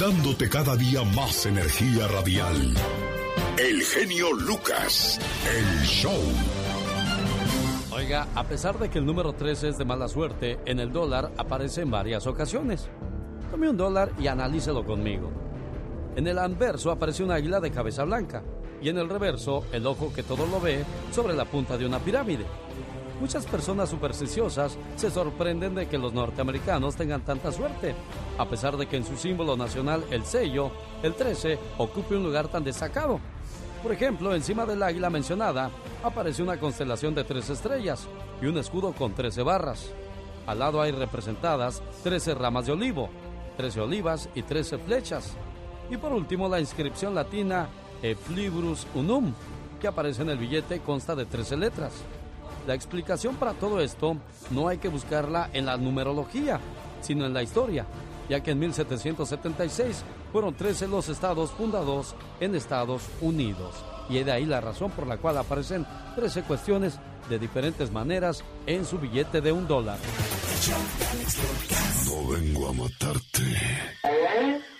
dándote cada día más energía radial. El genio Lucas, el show. Oiga, a pesar de que el número 13 es de mala suerte, en el dólar aparece en varias ocasiones. Tome un dólar y analícelo conmigo. En el anverso aparece un águila de cabeza blanca y en el reverso el ojo que todo lo ve sobre la punta de una pirámide. Muchas personas supersticiosas se sorprenden de que los norteamericanos tengan tanta suerte, a pesar de que en su símbolo nacional, el sello, el 13, ocupe un lugar tan destacado. Por ejemplo, encima del águila mencionada aparece una constelación de tres estrellas y un escudo con 13 barras. Al lado hay representadas 13 ramas de olivo, 13 olivas y 13 flechas. Y por último, la inscripción latina Eflibrus Unum, que aparece en el billete, consta de 13 letras. La explicación para todo esto no hay que buscarla en la numerología, sino en la historia, ya que en 1776 fueron 13 los estados fundados en Estados Unidos. Y es de ahí la razón por la cual aparecen 13 cuestiones de diferentes maneras en su billete de un dólar. No vengo a matarte.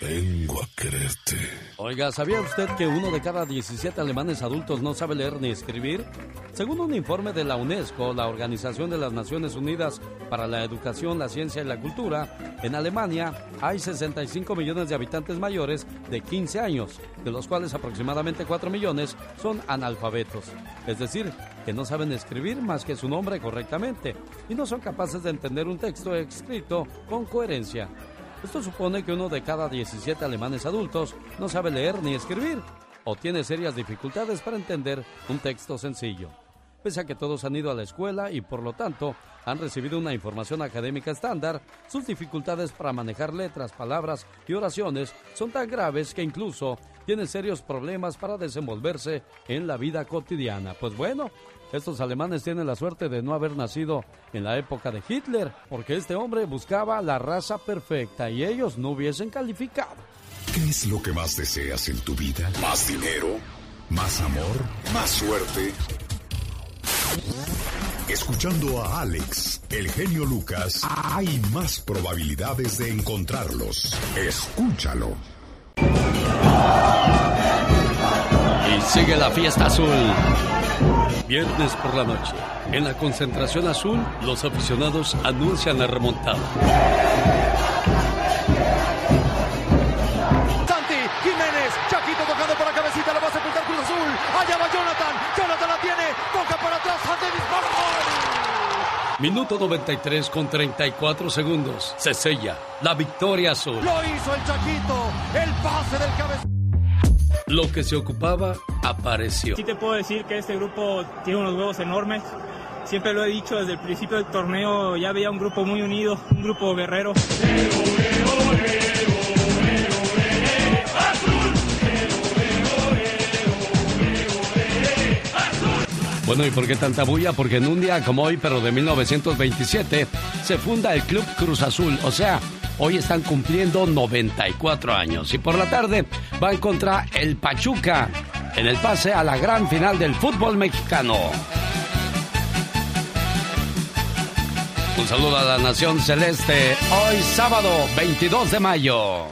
Vengo a quererte. Oiga, ¿sabía usted que uno de cada 17 alemanes adultos no sabe leer ni escribir? Según un informe de la UNESCO, la Organización de las Naciones Unidas para la Educación, la Ciencia y la Cultura, en Alemania hay 65 millones de habitantes mayores de 15 años, de los cuales aproximadamente 4 millones son analfabetos. Es decir, que no saben escribir más que su nombre correctamente y no son capaces de entender un texto escrito con coherencia. Esto supone que uno de cada 17 alemanes adultos no sabe leer ni escribir o tiene serias dificultades para entender un texto sencillo. Pese a que todos han ido a la escuela y por lo tanto han recibido una información académica estándar, sus dificultades para manejar letras, palabras y oraciones son tan graves que incluso tienen serios problemas para desenvolverse en la vida cotidiana. Pues bueno, estos alemanes tienen la suerte de no haber nacido en la época de Hitler, porque este hombre buscaba la raza perfecta y ellos no hubiesen calificado. ¿Qué es lo que más deseas en tu vida? ¿Más dinero? ¿Más amor? ¿Más suerte? Escuchando a Alex, el genio Lucas, hay más probabilidades de encontrarlos. Escúchalo. Y sigue la fiesta azul. Viernes por la noche, en la concentración azul, los aficionados anuncian la remontada. Minuto 93 con 34 segundos. Se sella la victoria azul. Lo hizo el Chaquito, el pase del cabezón. Lo que se ocupaba apareció. Sí te puedo decir que este grupo tiene unos huevos enormes. Siempre lo he dicho desde el principio del torneo, ya veía un grupo muy unido, un grupo guerrero. Bueno, ¿y por qué tanta bulla? Porque en un día como hoy, pero de 1927, se funda el Club Cruz Azul. O sea, hoy están cumpliendo 94 años. Y por la tarde van contra el Pachuca en el pase a la gran final del fútbol mexicano. Un saludo a la Nación Celeste. Hoy sábado 22 de mayo.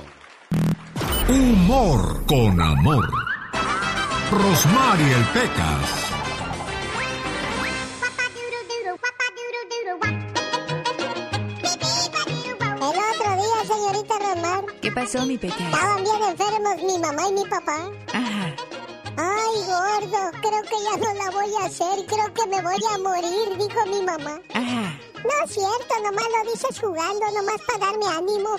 Humor con amor. Rosmarie el Pecas. Pasó, mi pequeño? estaban bien enfermos mi mamá y mi papá. Ajá. Ay, gordo, creo que ya no la voy a hacer, creo que me voy a morir, dijo mi mamá. Ajá. No es cierto, nomás lo dices jugando, nomás para darme ánimo.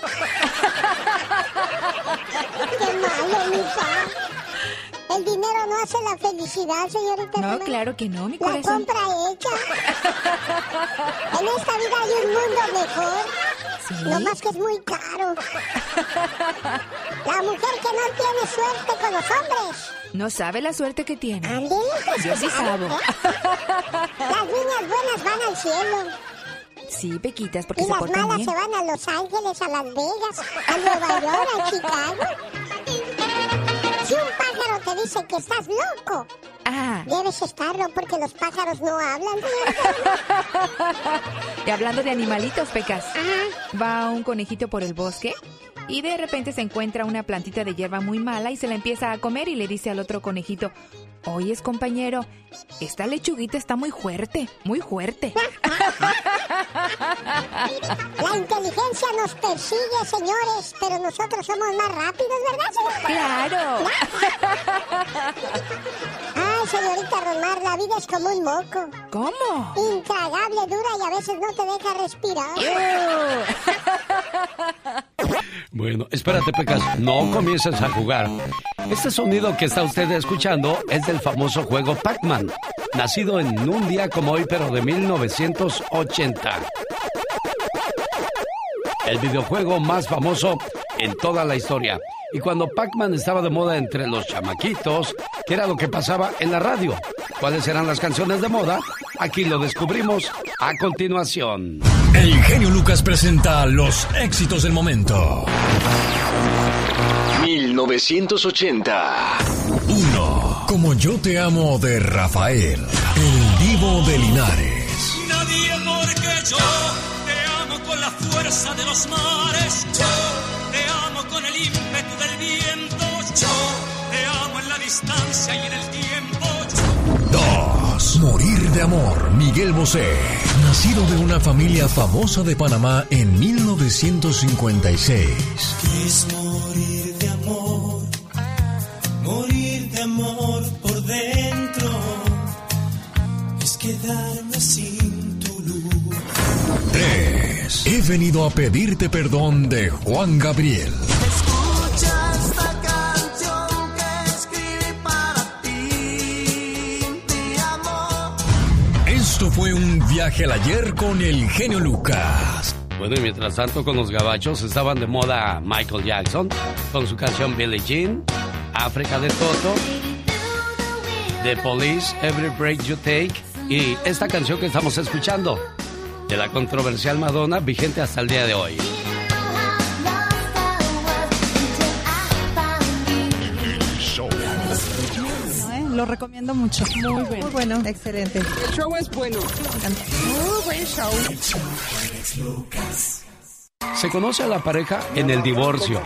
Qué malo, mi pa. El dinero no hace la felicidad, señorita No, claro que no, mi La corazón. compra hecha. En esta vida hay un mundo mejor. Sí. No más que es muy caro. La mujer que no tiene suerte con los hombres. No sabe la suerte que tiene. Ande, pues, Yo sí sabo. Las niñas buenas van al cielo. Sí, Pequitas, porque Y se las portan malas bien. se van a Los Ángeles, a Las Vegas, a Nueva York, a Chicago. Si un te dice que estás loco, Ajá. debes estarlo porque los pájaros no hablan. Y hablando de animalitos, Pecas. Ajá. Va un conejito por el bosque Y de repente se encuentra una plantita de hierba muy mala y se la empieza a comer y le dice al otro conejito, Oyes, compañero, esta lechuguita está muy fuerte, muy fuerte. La inteligencia nos persigue, señores, pero nosotros somos más rápidos, ¿verdad, señor? ¡Claro! Ay, señorita Romar, la vida es como un moco. ¿Cómo? Intragable, dura y a veces no te deja respirar. Bueno, espérate, Pecas, no comiences a jugar. Este sonido que está usted escuchando es del famoso juego Pac-Man, nacido en un día como hoy, pero de 1980. El videojuego más famoso en toda la historia. Y cuando Pac-Man estaba de moda entre los chamaquitos, ¿qué era lo que pasaba en la radio? ¿Cuáles eran las canciones de moda? Aquí lo descubrimos a continuación. El genio Lucas presenta los éxitos del momento. 1980. 1. Como yo te amo de Rafael, el divo de Linares. Nadie porque yo te amo con la fuerza de los mares. Yo distancia y en el tiempo. 2. Morir de amor, Miguel Bosé. Nacido de una familia famosa de Panamá en 1956. Es morir de amor, morir de amor por dentro. Es quedarme sin tu luz. 3. He venido a pedirte perdón de Juan Gabriel. Viaje al ayer con el genio Lucas. Bueno, y mientras tanto con los gabachos estaban de moda Michael Jackson con su canción Billie Jean, África de Toto, The Police, Every Break You Take y esta canción que estamos escuchando de la controversial Madonna vigente hasta el día de hoy. Lo recomiendo mucho. Muy bueno. Muy bueno. Excelente. El show es bueno. Muy buen show. Se conoce a la pareja en el divorcio,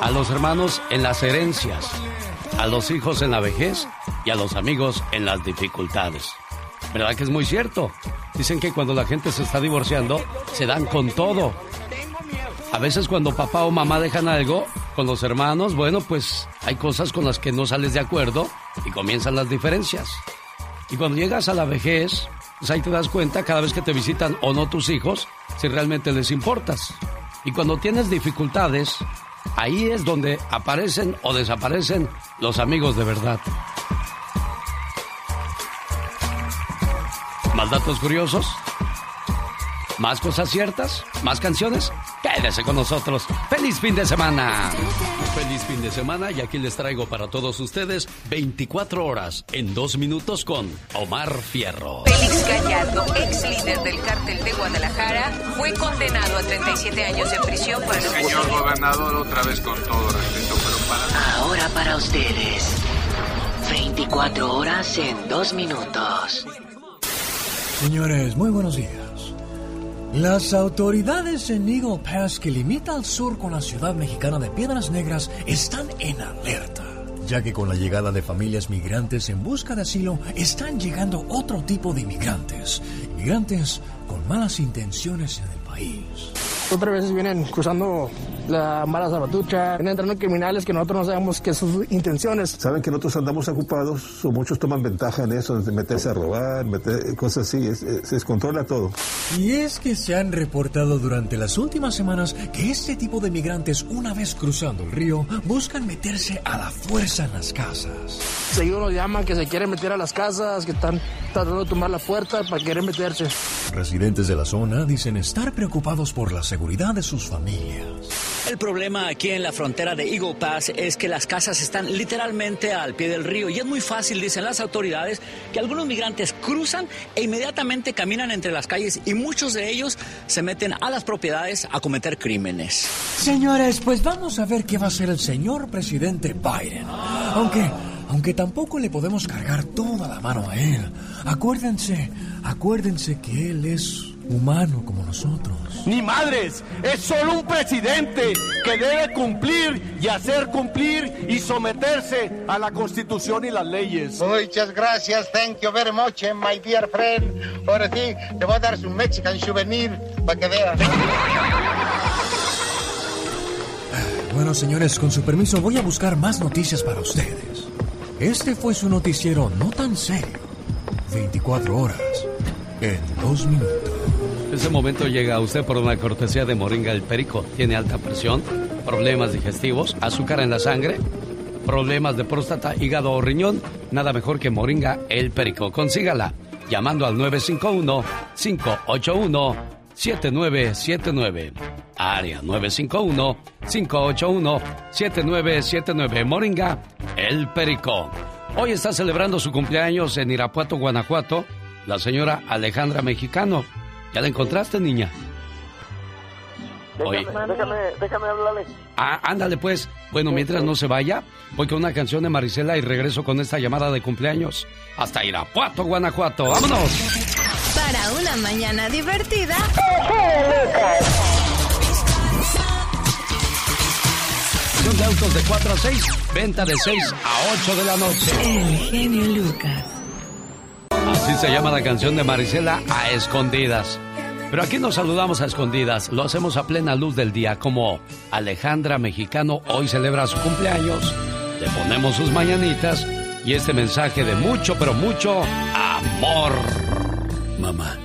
a los hermanos en las herencias, a los hijos en la vejez y a los amigos en las dificultades. ¿Verdad que es muy cierto? Dicen que cuando la gente se está divorciando, se dan con todo. A veces cuando papá o mamá dejan algo con los hermanos, bueno, pues hay cosas con las que no sales de acuerdo y comienzan las diferencias. Y cuando llegas a la vejez, pues ahí te das cuenta cada vez que te visitan o no tus hijos, si realmente les importas. Y cuando tienes dificultades, ahí es donde aparecen o desaparecen los amigos de verdad. ¿Más datos curiosos? ¿Más cosas ciertas? ¿Más canciones? Quédese con nosotros. ¡Feliz fin de semana! Feliz fin de semana y aquí les traigo para todos ustedes 24 horas en dos minutos con Omar Fierro. Félix Gallardo, ex líder del cártel de Guadalajara, fue condenado a 37 años de prisión por el Señor gobernador, otra vez con todo respeto, pero para... Ahora para ustedes, 24 horas en dos minutos. Señores, muy buenos días. Las autoridades en Eagle Pass, que limita al sur con la ciudad mexicana de Piedras Negras, están en alerta, ya que con la llegada de familias migrantes en busca de asilo, están llegando otro tipo de inmigrantes, inmigrantes con malas intenciones en el país. Otras veces vienen cruzando la mala salvatrucha, vienen entrando criminales que nosotros no sabemos qué son sus intenciones. Saben que nosotros andamos ocupados, o muchos toman ventaja en eso, de meterse a robar, meter cosas así, es- es- se descontrola todo. Y es que se han reportado durante las últimas semanas que este tipo de migrantes, una vez cruzando el río, buscan meterse a la fuerza en las casas. Seguido nos llaman que se quieren meter a las casas, que están tratando de tomar la puerta para querer meterse. Residentes de la zona dicen estar preocupados por la seguridad de sus familias. El problema aquí en la frontera de Eagle Pass es que las casas están literalmente al pie del río y es muy fácil, dicen las autoridades, que algunos migrantes cruzan e inmediatamente caminan entre las calles y muchos de ellos se meten a las propiedades a cometer crímenes. Señores, pues vamos a ver qué va a hacer el señor presidente Biden. Aunque, aunque tampoco le podemos cargar toda la mano a él. Acuérdense, acuérdense que él es humano como nosotros. Ni madres, es solo un presidente que debe cumplir y hacer cumplir y someterse a la constitución y las leyes. Muchas gracias, thank you very much, my dear friend. Ahora sí, te voy a dar su Mexican souvenir para que veas. Bueno, señores, con su permiso voy a buscar más noticias para ustedes. Este fue su noticiero no tan serio. 24 horas en dos minutos. Ese momento llega a usted por una cortesía de Moringa el Perico. Tiene alta presión, problemas digestivos, azúcar en la sangre, problemas de próstata, hígado o riñón. Nada mejor que Moringa el Perico. Consígala llamando al 951-581-7979. Área 951-581-7979. Moringa el Perico. Hoy está celebrando su cumpleaños en Irapuato, Guanajuato, la señora Alejandra Mexicano. ¿Ya la encontraste, niña? Oye. Déjame, déjame hablarle. Ah, ándale pues. Bueno, mientras no se vaya, voy con una canción de Marisela y regreso con esta llamada de cumpleaños. Hasta Irapuato, Guanajuato. ¡Vámonos! Para una mañana divertida. Acción de autos de 4 a 6, venta de 6 a 8 de la noche. El genio Lucas. Así se llama la canción de Marisela a escondidas. Pero aquí nos saludamos a escondidas, lo hacemos a plena luz del día, como Alejandra Mexicano hoy celebra su cumpleaños, le ponemos sus mañanitas y este mensaje de mucho, pero mucho amor. Mamá,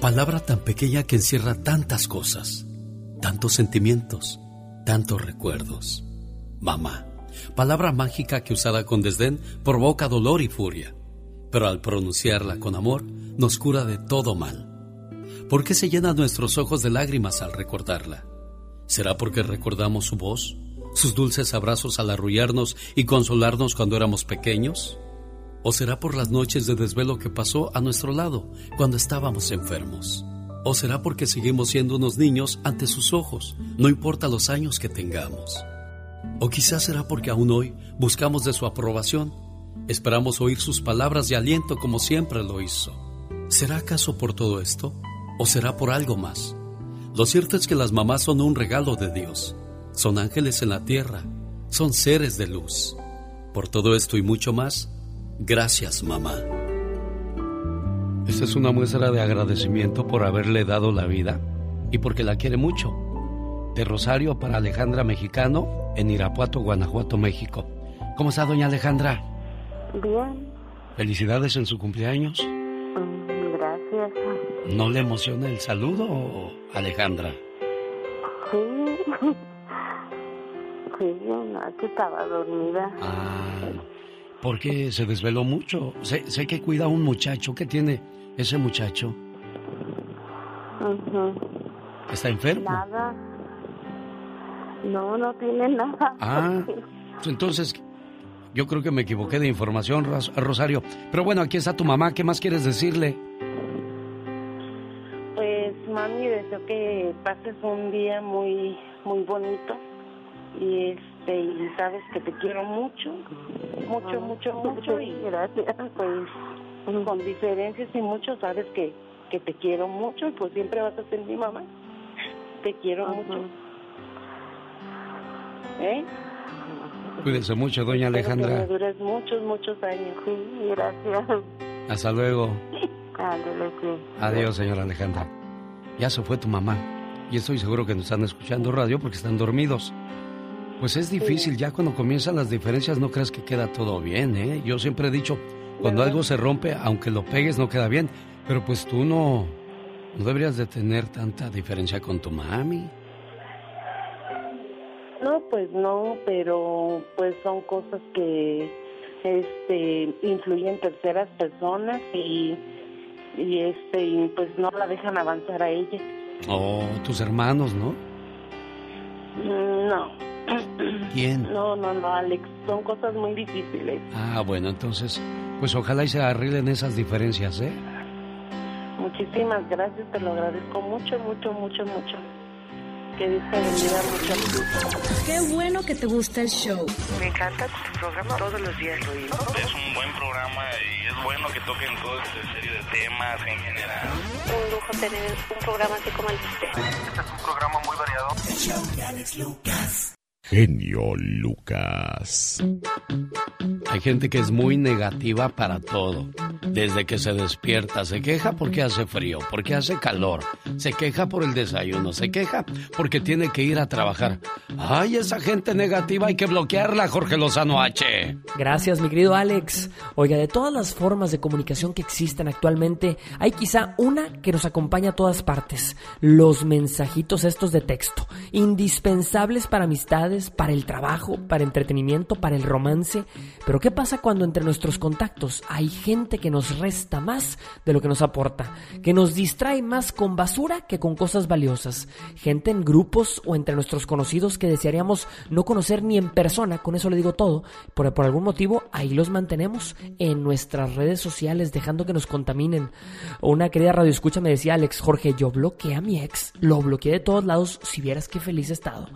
palabra tan pequeña que encierra tantas cosas, tantos sentimientos, tantos recuerdos. Mamá, palabra mágica que usada con desdén provoca dolor y furia, pero al pronunciarla con amor nos cura de todo mal. ¿Por qué se llenan nuestros ojos de lágrimas al recordarla? ¿Será porque recordamos su voz, sus dulces abrazos al arrullarnos y consolarnos cuando éramos pequeños? ¿O será por las noches de desvelo que pasó a nuestro lado cuando estábamos enfermos? ¿O será porque seguimos siendo unos niños ante sus ojos, no importa los años que tengamos? ¿O quizás será porque aún hoy buscamos de su aprobación? Esperamos oír sus palabras de aliento como siempre lo hizo. ¿Será acaso por todo esto? ¿O será por algo más? Lo cierto es que las mamás son un regalo de Dios. Son ángeles en la tierra. Son seres de luz. Por todo esto y mucho más, gracias mamá. Esta es una muestra de agradecimiento por haberle dado la vida y porque la quiere mucho. De Rosario para Alejandra Mexicano en Irapuato, Guanajuato, México. ¿Cómo está doña Alejandra? Bien, Felicidades en su cumpleaños. gracias. ¿No le emociona el saludo, Alejandra? Sí. Sí, aquí estaba dormida. Ah, porque se desveló mucho. Sé, sé que cuida a un muchacho. ¿Qué tiene ese muchacho? ¿Está enfermo? Nada. No, no tiene nada. Ah, entonces yo creo que me equivoqué de información, Ros- Rosario. Pero bueno, aquí está tu mamá. ¿Qué más quieres decirle? Pues, mami, deseo que pases un día muy, muy bonito. Y este, y sabes que te quiero mucho. Mucho, mucho, mucho. Y gracias. Pues, con diferencias y mucho, sabes que, que te quiero mucho. Y pues siempre vas a ser mi mamá. Te quiero mucho. ¿Eh? Cuídese mucho, doña Espero que me Alejandra. dures muchos, muchos años. Sí, gracias. Hasta luego. Ándale, sí. Adiós, señora Alejandra. Ya se fue tu mamá. Y estoy seguro que nos están escuchando radio porque están dormidos. Pues es difícil, ya cuando comienzan las diferencias no creas que queda todo bien, ¿eh? Yo siempre he dicho, cuando algo se rompe, aunque lo pegues no queda bien. Pero pues tú no, no deberías de tener tanta diferencia con tu mami. No, pues no, pero pues son cosas que este influyen terceras personas y y este y pues no la dejan avanzar a ella. O tus hermanos, ¿no? No. ¿Quién? No, no, no, Alex, son cosas muy difíciles. Ah, bueno, entonces, pues ojalá y se arreglen esas diferencias, ¿eh? Muchísimas gracias, te lo agradezco mucho, mucho, mucho, mucho. Que Dios te bendiga mucho. Qué bueno que te gusta el show. Me encanta tu programa, todos los días lo. Es un buen programa y es bueno que toquen todo este serie de temas en general. Un lujo tener un programa así como el de usted. Este es un programa muy variado. El show de Alex Lucas. Genio Lucas. Hay gente que es muy negativa para todo. Desde que se despierta, se queja porque hace frío, porque hace calor, se queja por el desayuno, se queja porque tiene que ir a trabajar. Ay, esa gente negativa hay que bloquearla, Jorge Lozano H. Gracias, mi querido Alex. Oiga, de todas las formas de comunicación que existen actualmente, hay quizá una que nos acompaña a todas partes. Los mensajitos estos de texto. Indispensables para amistades, para el trabajo, para entretenimiento, para el romance. Pero ¿qué pasa cuando entre nuestros contactos hay gente que nos resta más de lo que nos aporta? Que nos distrae más con basura que con cosas valiosas. Gente en grupos o entre nuestros conocidos que desearíamos no conocer ni en persona, con eso le digo todo. Por, por algún motivo, ahí los mantenemos en nuestras redes sociales, dejando que nos contaminen. Una querida radio escucha me decía Alex Jorge, yo bloqueé a mi ex, lo bloqueé de todos lados, si vieras qué feliz he estado.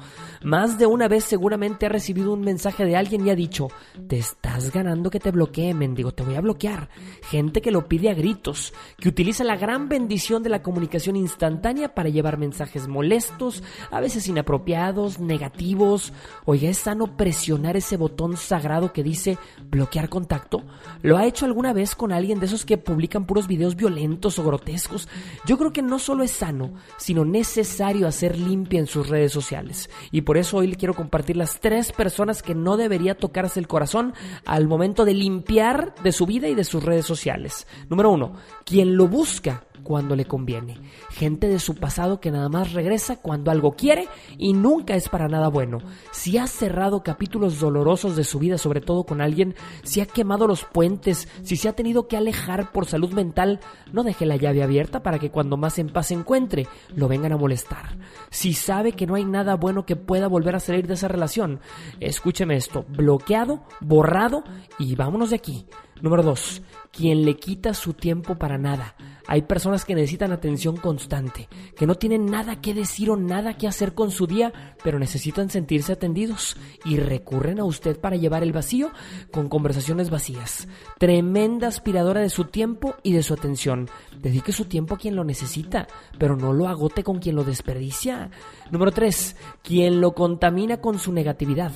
Más de una seguramente ha recibido un mensaje de alguien y ha dicho, te estás ganando que te bloquee, mendigo, te voy a bloquear. Gente que lo pide a gritos, que utiliza la gran bendición de la comunicación instantánea para llevar mensajes molestos, a veces inapropiados, negativos. Oiga, es sano presionar ese botón sagrado que dice bloquear contacto. ¿Lo ha hecho alguna vez con alguien de esos que publican puros videos violentos o grotescos? Yo creo que no solo es sano, sino necesario hacer limpia en sus redes sociales. Y por eso hoy le quiero compartir las tres personas que no debería tocarse el corazón al momento de limpiar de su vida y de sus redes sociales. Número uno, quien lo busca cuando le conviene. Gente de su pasado que nada más regresa cuando algo quiere y nunca es para nada bueno. Si ha cerrado capítulos dolorosos de su vida, sobre todo con alguien, si ha quemado los puentes, si se ha tenido que alejar por salud mental, no deje la llave abierta para que cuando más en paz se encuentre, lo vengan a molestar. Si sabe que no hay nada bueno que pueda volver a salir de esa relación, escúcheme esto, bloqueado, borrado y vámonos de aquí. Número 2. Quien le quita su tiempo para nada. Hay personas que necesitan atención constante, que no tienen nada que decir o nada que hacer con su día, pero necesitan sentirse atendidos y recurren a usted para llevar el vacío con conversaciones vacías. Tremenda aspiradora de su tiempo y de su atención. Dedique su tiempo a quien lo necesita, pero no lo agote con quien lo desperdicia. Número 3. Quien lo contamina con su negatividad.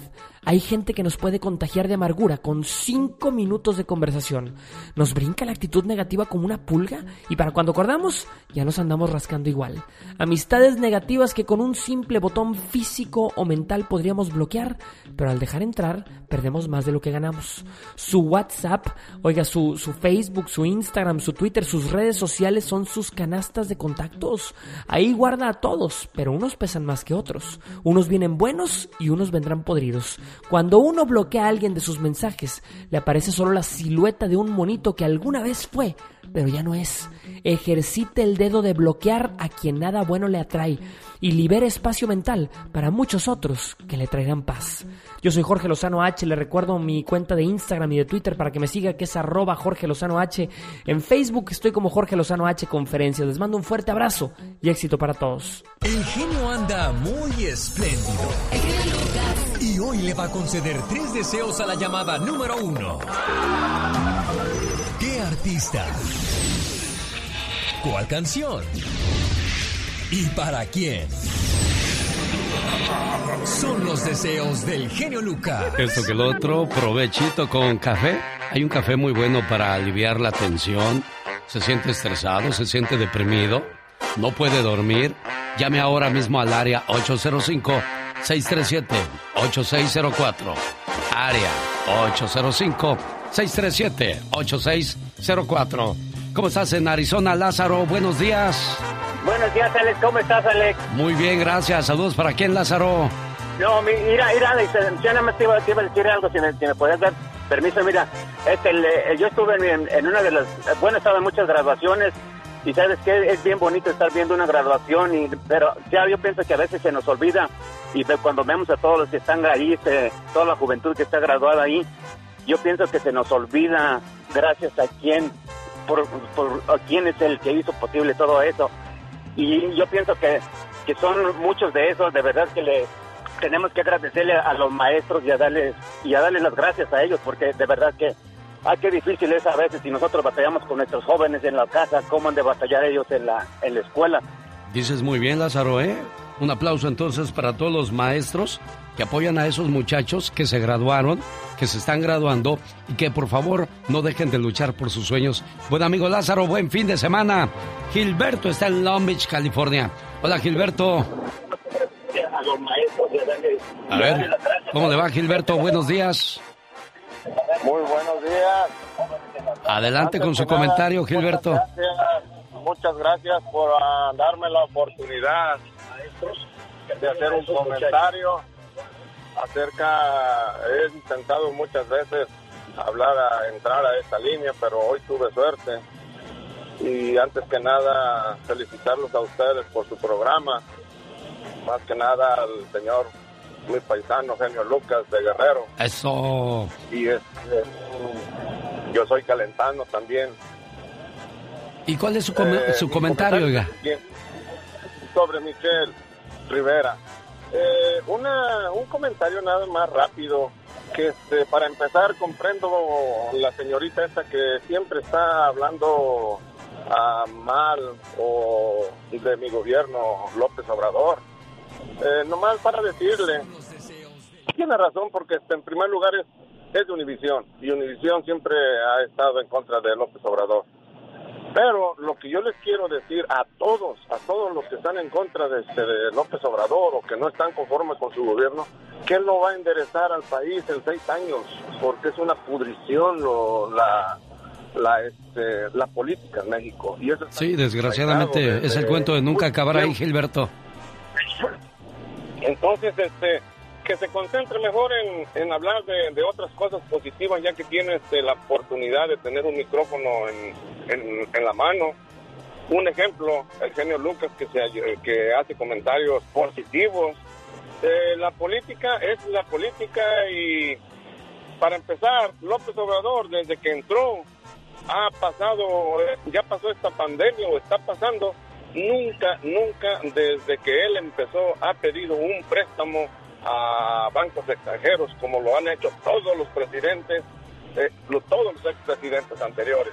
Hay gente que nos puede contagiar de amargura con 5 minutos de conversación. Nos brinca la actitud negativa como una pulga y para cuando acordamos ya nos andamos rascando igual. Amistades negativas que con un simple botón físico o mental podríamos bloquear, pero al dejar entrar perdemos más de lo que ganamos. Su WhatsApp, oiga, su, su Facebook, su Instagram, su Twitter, sus redes sociales son sus canastas de contactos. Ahí guarda a todos, pero unos pesan más que otros. Unos vienen buenos y unos vendrán podridos. Cuando uno bloquea a alguien de sus mensajes, le aparece solo la silueta de un monito que alguna vez fue, pero ya no es. Ejercite el dedo de bloquear a quien nada bueno le atrae y libere espacio mental para muchos otros que le traerán paz. Yo soy Jorge Lozano H, le recuerdo mi cuenta de Instagram y de Twitter para que me siga, que es arroba Jorge Lozano H. En Facebook estoy como Jorge Lozano H Conferencias. Les mando un fuerte abrazo y éxito para todos. El genio anda muy espléndido. Y hoy le va a conceder tres deseos a la llamada número uno. ¿Qué artista? ¿Cuál canción? ¿Y para quién? Son los deseos del genio Lucas. Esto que el otro, provechito con café. Hay un café muy bueno para aliviar la tensión. Se siente estresado, se siente deprimido, no puede dormir. Llame ahora mismo al área 805-637-8604. Área 805-637-8604. ¿Cómo estás en Arizona, Lázaro? Buenos días. Buenos días, Alex. ¿Cómo estás, Alex? Muy bien, gracias. Saludos para quién, Lázaro. No, mi- mira, mira, Alex, eh, yo nada más te iba, te iba a decir algo, si me, si me podías dar permiso. Mira, este, el, eh, yo estuve en, en una de las, eh, bueno, estaba en muchas graduaciones y sabes que es bien bonito estar viendo una graduación, y, pero ya yo pienso que a veces se nos olvida y cuando vemos a todos los que están ahí, este, toda la juventud que está graduada ahí, yo pienso que se nos olvida gracias a quién, por, por a quién es el que hizo posible todo eso. Y yo pienso que que son muchos de esos, de verdad que le tenemos que agradecerle a los maestros y a darles y a darles las gracias a ellos porque de verdad que ay qué difícil es a veces si nosotros batallamos con nuestros jóvenes en la casa, cómo han de batallar ellos en la en la escuela. Dices muy bien, Lázaro, ¿eh? Un aplauso entonces para todos los maestros que apoyan a esos muchachos que se graduaron, que se están graduando y que por favor no dejen de luchar por sus sueños. Buen amigo Lázaro, buen fin de semana. Gilberto está en Long Beach, California. Hola Gilberto. A ver, ¿cómo le va Gilberto? Buenos días. Muy buenos días. Adelante con su comentario, Gilberto. muchas gracias por ah, darme la oportunidad de hacer un comentario acerca, he intentado muchas veces hablar a entrar a esta línea, pero hoy tuve suerte. Y antes que nada, felicitarlos a ustedes por su programa. Más que nada al señor, mi paisano, Genio Lucas de Guerrero. Eso. Y yo soy calentano también. ¿Y cuál es su, com- Eh, su mi comentario, oiga? Sobre Michelle Rivera. Eh, una, un comentario nada más rápido. Que este, para empezar, comprendo la señorita esta que siempre está hablando ah, mal o de mi gobierno, López Obrador. Eh, nomás para decirle, tiene razón porque este, en primer lugar es, es de Univisión y Univisión siempre ha estado en contra de López Obrador. Pero lo que yo les quiero decir a todos, a todos los que están en contra de, este, de López Obrador o que no están conformes con su gobierno, que él no va a enderezar al país en seis años, porque es una pudrición lo- la, la, este, la política en México. Y eso está Sí, desgraciadamente es el desde cuento de nunca acabar ahí. Gilberto. Entonces, este, que se concentre mejor en, en hablar de, de otras cosas positivas, ya que tiene este, la oportunidad de tener un micrófono en, en- la mano. Un ejemplo, el genio Lucas, que, se, que hace comentarios positivos. Eh, la política es la política y, para empezar, López Obrador, desde que entró, ha pasado, eh, ya pasó esta pandemia o está pasando, nunca, nunca desde que él empezó ha pedido un préstamo a bancos extranjeros como lo han hecho todos los presidentes, eh, lo- todos los expresidentes anteriores.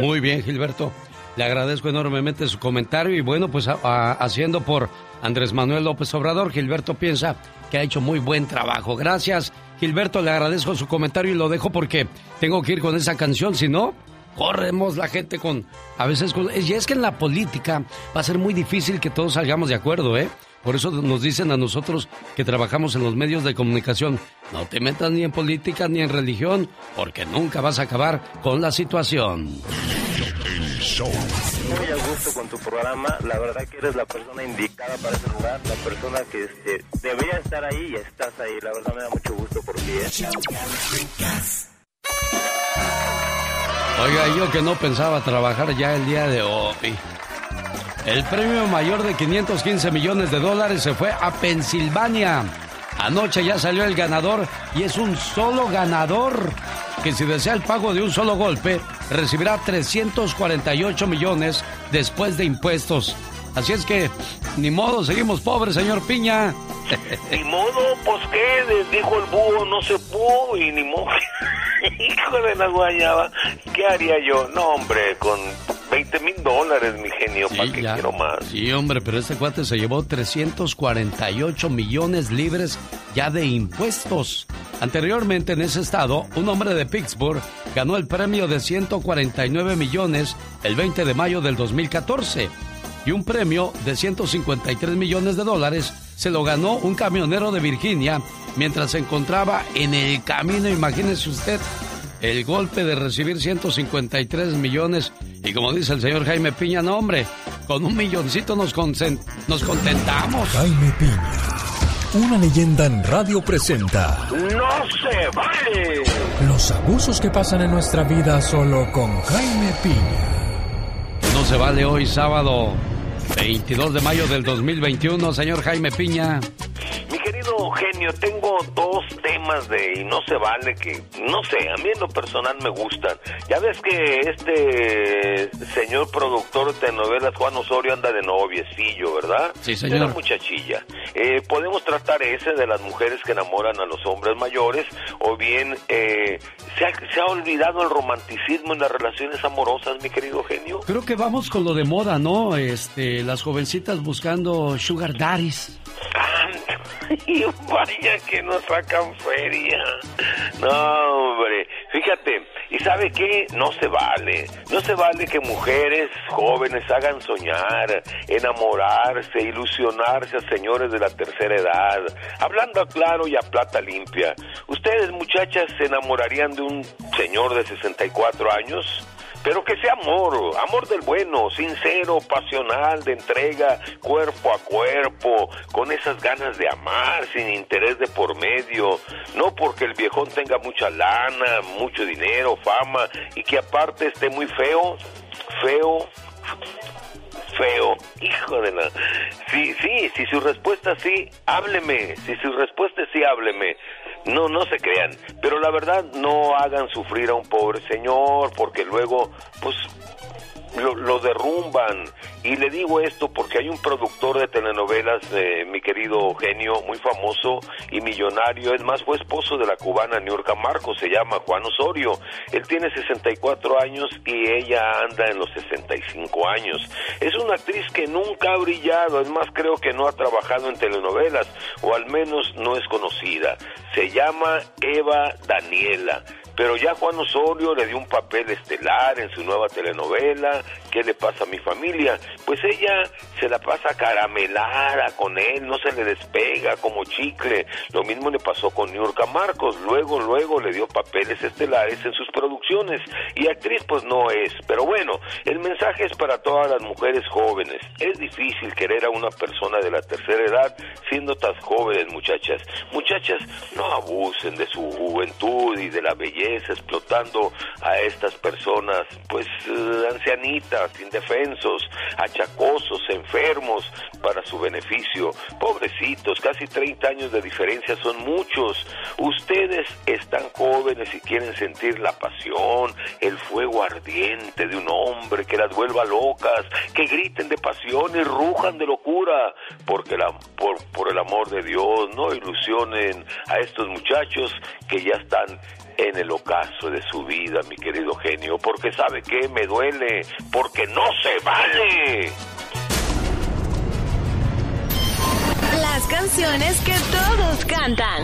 Muy bien, Gilberto. Le agradezco enormemente su comentario y bueno, pues a- a- haciendo por Andrés Manuel López Obrador, Gilberto piensa que ha hecho muy buen trabajo. Gracias, Gilberto, le agradezco su comentario y lo dejo porque tengo que ir con esa canción, si no, corremos la gente con, a veces con, y es que en la política va a ser muy difícil que todos salgamos de acuerdo, ¿eh? Por eso nos dicen a nosotros que trabajamos en los medios de comunicación, no te metas ni en política ni en religión, porque nunca vas a acabar con la situación. Muy a gusto con tu programa, la verdad que eres la persona indicada para ese lugar, la persona que este, debería estar ahí y estás ahí, la verdad me da mucho gusto por ti. ¿eh? Oiga, yo que no pensaba trabajar ya el día de hoy. El premio mayor de 515 millones de dólares se fue a Pensilvania. Anoche ya salió el ganador y es un solo ganador que si desea el pago de un solo golpe recibirá 348 millones después de impuestos. Así es que, ni modo, seguimos pobres, señor Piña. Ni modo, pues qué, dijo el búho, no se pudo y ni modo. Hijo de la guayaba, ¿qué haría yo? No, hombre, con 20 mil dólares, mi genio, ¿para qué ya. quiero más? Sí, hombre, pero este cuate se llevó 348 millones libres ya de impuestos. Anteriormente en ese estado, un hombre de Pittsburgh ganó el premio de 149 millones el 20 de mayo del 2014 y un premio de 153 millones de dólares se lo ganó un camionero de Virginia mientras se encontraba en el camino, imagínese usted. El golpe de recibir 153 millones y como dice el señor Jaime Piña, no hombre, con un milloncito nos, nos contentamos. Jaime Piña, una leyenda en radio presenta ¡No se vale! Los abusos que pasan en nuestra vida solo con Jaime Piña. No se vale hoy sábado 22 de mayo del 2021, señor Jaime Piña. Genio, tengo dos temas de y no se vale que, no sé, a mí en lo personal me gustan. Ya ves que este señor productor de telenovelas, Juan Osorio, anda de noviecillo, ¿verdad? Sí, señor. Una muchachilla. Eh, podemos tratar ese de las mujeres que enamoran a los hombres mayores, o bien eh, ¿se, ha, se ha olvidado el romanticismo en las relaciones amorosas, mi querido genio. Creo que vamos con lo de moda, ¿no? Este, las jovencitas buscando sugar daddies. Y vaya que nos sacan feria. No, hombre. Fíjate, ¿y sabe qué? No se vale. No se vale que mujeres jóvenes hagan soñar, enamorarse, ilusionarse a señores de la tercera edad. Hablando a claro y a plata limpia. ¿Ustedes, muchachas, se enamorarían de un señor de 64 años? Pero que sea amor, amor del bueno, sincero, pasional, de entrega, cuerpo a cuerpo, con esas ganas de amar, sin interés de por medio, no porque el viejón tenga mucha lana, mucho dinero, fama, y que aparte esté muy feo, feo, feo, hijo de la... Sí, sí, si su respuesta es sí, hábleme, si su respuesta es sí, hábleme. No, no se crean, pero la verdad no hagan sufrir a un pobre señor porque luego, pues, lo, lo, derrumban. Y le digo esto porque hay un productor de telenovelas, eh, mi querido genio, muy famoso y millonario. Es más, fue esposo de la cubana Niurka Marcos, se llama Juan Osorio. Él tiene 64 años y ella anda en los 65 años. Es una actriz que nunca ha brillado, es más, creo que no ha trabajado en telenovelas, o al menos no es conocida. Se llama Eva Daniela pero ya Juan Osorio le dio un papel estelar en su nueva telenovela, ¿Qué le pasa a mi familia? Pues ella se la pasa caramelada con él, no se le despega como chicle. Lo mismo le pasó con Niurka Marcos, luego, luego le dio papeles estelares en sus producciones y actriz pues no es. Pero bueno, el mensaje es para todas las mujeres jóvenes. Es difícil querer a una persona de la tercera edad siendo tan jóvenes, muchachas. Muchachas, no abusen de su juventud y de la belleza explotando a estas personas pues eh, indefensos, achacosos, enfermos, para su beneficio. Pobrecitos, casi 30 años de diferencia son muchos. Ustedes están jóvenes y quieren sentir la pasión, el fuego ardiente de un hombre que las vuelva locas, que griten de pasión y rujan de locura, porque la, por, por el amor de Dios no ilusionen a estos muchachos que ya están en el ocaso de su vida, mi querido genio, porque sabe que me duele, porque no se vale. Las canciones que todos cantan.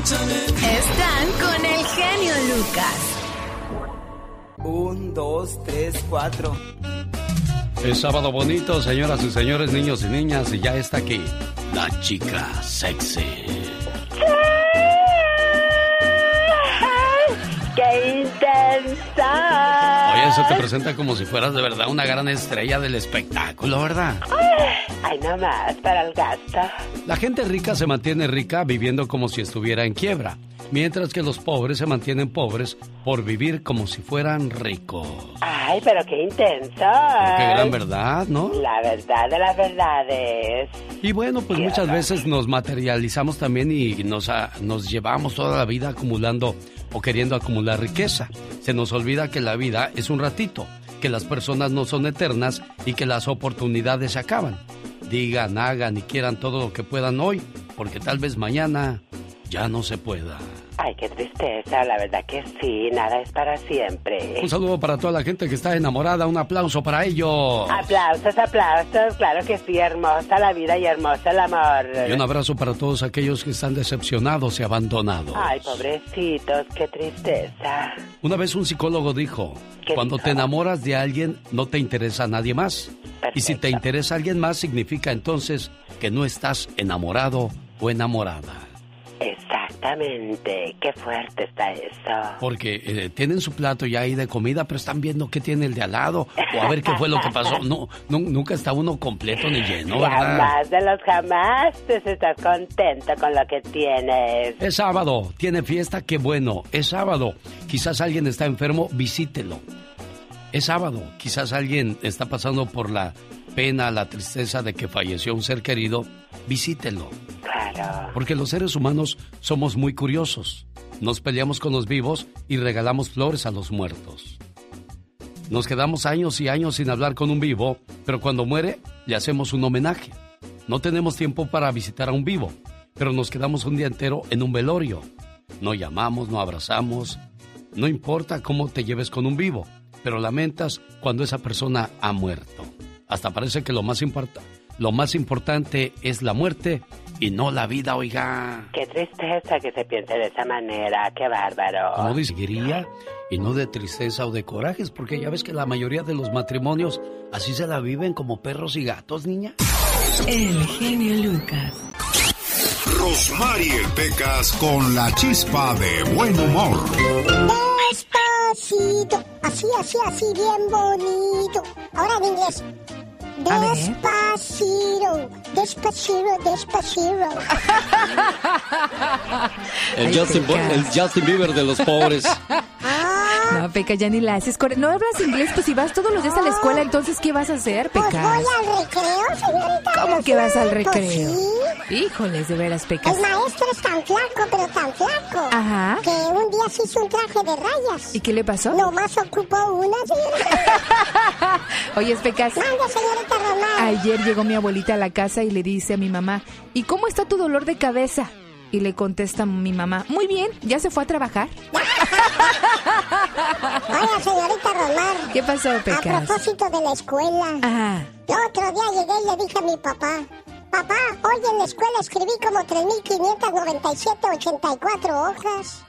Están con el genio Lucas. Un, dos, tres, cuatro. Es sábado bonito, señoras y señores, niños y niñas, y ya está aquí la chica sexy. ¡Qué intensa! Oye, eso te presenta como si fueras de verdad una gran estrella del espectáculo, ¿verdad? Ay, no más, para el gasto. La gente rica se mantiene rica viviendo como si estuviera en quiebra mientras que los pobres se mantienen pobres por vivir como si fueran ricos. Ay, pero qué intenso. Qué gran verdad, ¿no? La verdad de las verdades. Y bueno, pues muchas veces nos materializamos también y nos, ah, nos llevamos toda la vida acumulando o queriendo acumular riqueza. Se nos olvida que la vida es un ratito, que las personas no son eternas y que las oportunidades acaban. Digan, hagan y quieran todo lo que puedan hoy, porque tal vez mañana ya no se pueda. Ay, qué tristeza, la verdad que sí, nada es para siempre. Un saludo para toda la gente que está enamorada, un aplauso para ellos. Aplausos, aplausos, claro que sí, hermosa la vida y hermosa el amor. Y un abrazo para todos aquellos que están decepcionados y abandonados. Ay, pobrecitos, qué tristeza. Una vez un psicólogo dijo, cuando te enamoras de alguien no te interesa a nadie más. Y si te interesa a alguien más significa entonces que no estás enamorado o enamorada. Exactamente, qué fuerte está eso. Porque eh, tienen su plato ya ahí de comida, pero están viendo qué tiene el de al lado o a ver qué fue lo que pasó. No, nunca está uno completo ni lleno, ¿verdad? Jamás de los jamás te estás contento con lo que tienes. Es sábado, tiene fiesta, qué bueno. Es sábado. Quizás alguien está enfermo, visítelo. Es sábado, quizás alguien está pasando por la pena, la tristeza de que falleció un ser querido, visítelo. Claro. Porque los seres humanos somos muy curiosos. Nos peleamos con los vivos y regalamos flores a los muertos. Nos quedamos años y años sin hablar con un vivo, pero cuando muere le hacemos un homenaje. No tenemos tiempo para visitar a un vivo, pero nos quedamos un día entero en un velorio. No llamamos, no abrazamos. No importa cómo te lleves con un vivo, pero lamentas cuando esa persona ha muerto. Hasta parece que lo más, lo más importante es la muerte y no la vida, oiga. Qué tristeza que se piense de esa manera, qué bárbaro. No de y no de tristeza o de corajes, porque ya ves que la mayoría de los matrimonios así se la viven como perros y gatos, niña. El genio Lucas. Rosmarie Pecas con la chispa de buen humor. Despacito, así, así, así, bien bonito. Ahora en inglés. Despacito, despacito, despacito. el, Justin, el Justin Bieber de los pobres. No, Peca, ya ni la haces. No hablas inglés, pues si vas todos los días a la escuela, entonces ¿qué vas a hacer, Peca? Pues voy al recreo, señorita. ¿Cómo que vas al recreo? Pues sí. Híjoles, de veras, Peca. El maestro es tan flaco, pero tan flaco. Ajá. Que un día se hizo un traje de rayas. ¿Y qué le pasó? Nomás ocupó una, señorita. Oye, Pecas. Manda, señorita Román. Ayer llegó mi abuelita a la casa y le dice a mi mamá, ¿y cómo está tu dolor de cabeza? Y le contesta mi mamá, muy bien, ¿ya se fue a trabajar? Hola, señorita Romar. ¿Qué pasó, Pecas? A propósito de la escuela. El otro día llegué y le dije a mi papá, papá, hoy en la escuela escribí como 3.597.84 hojas.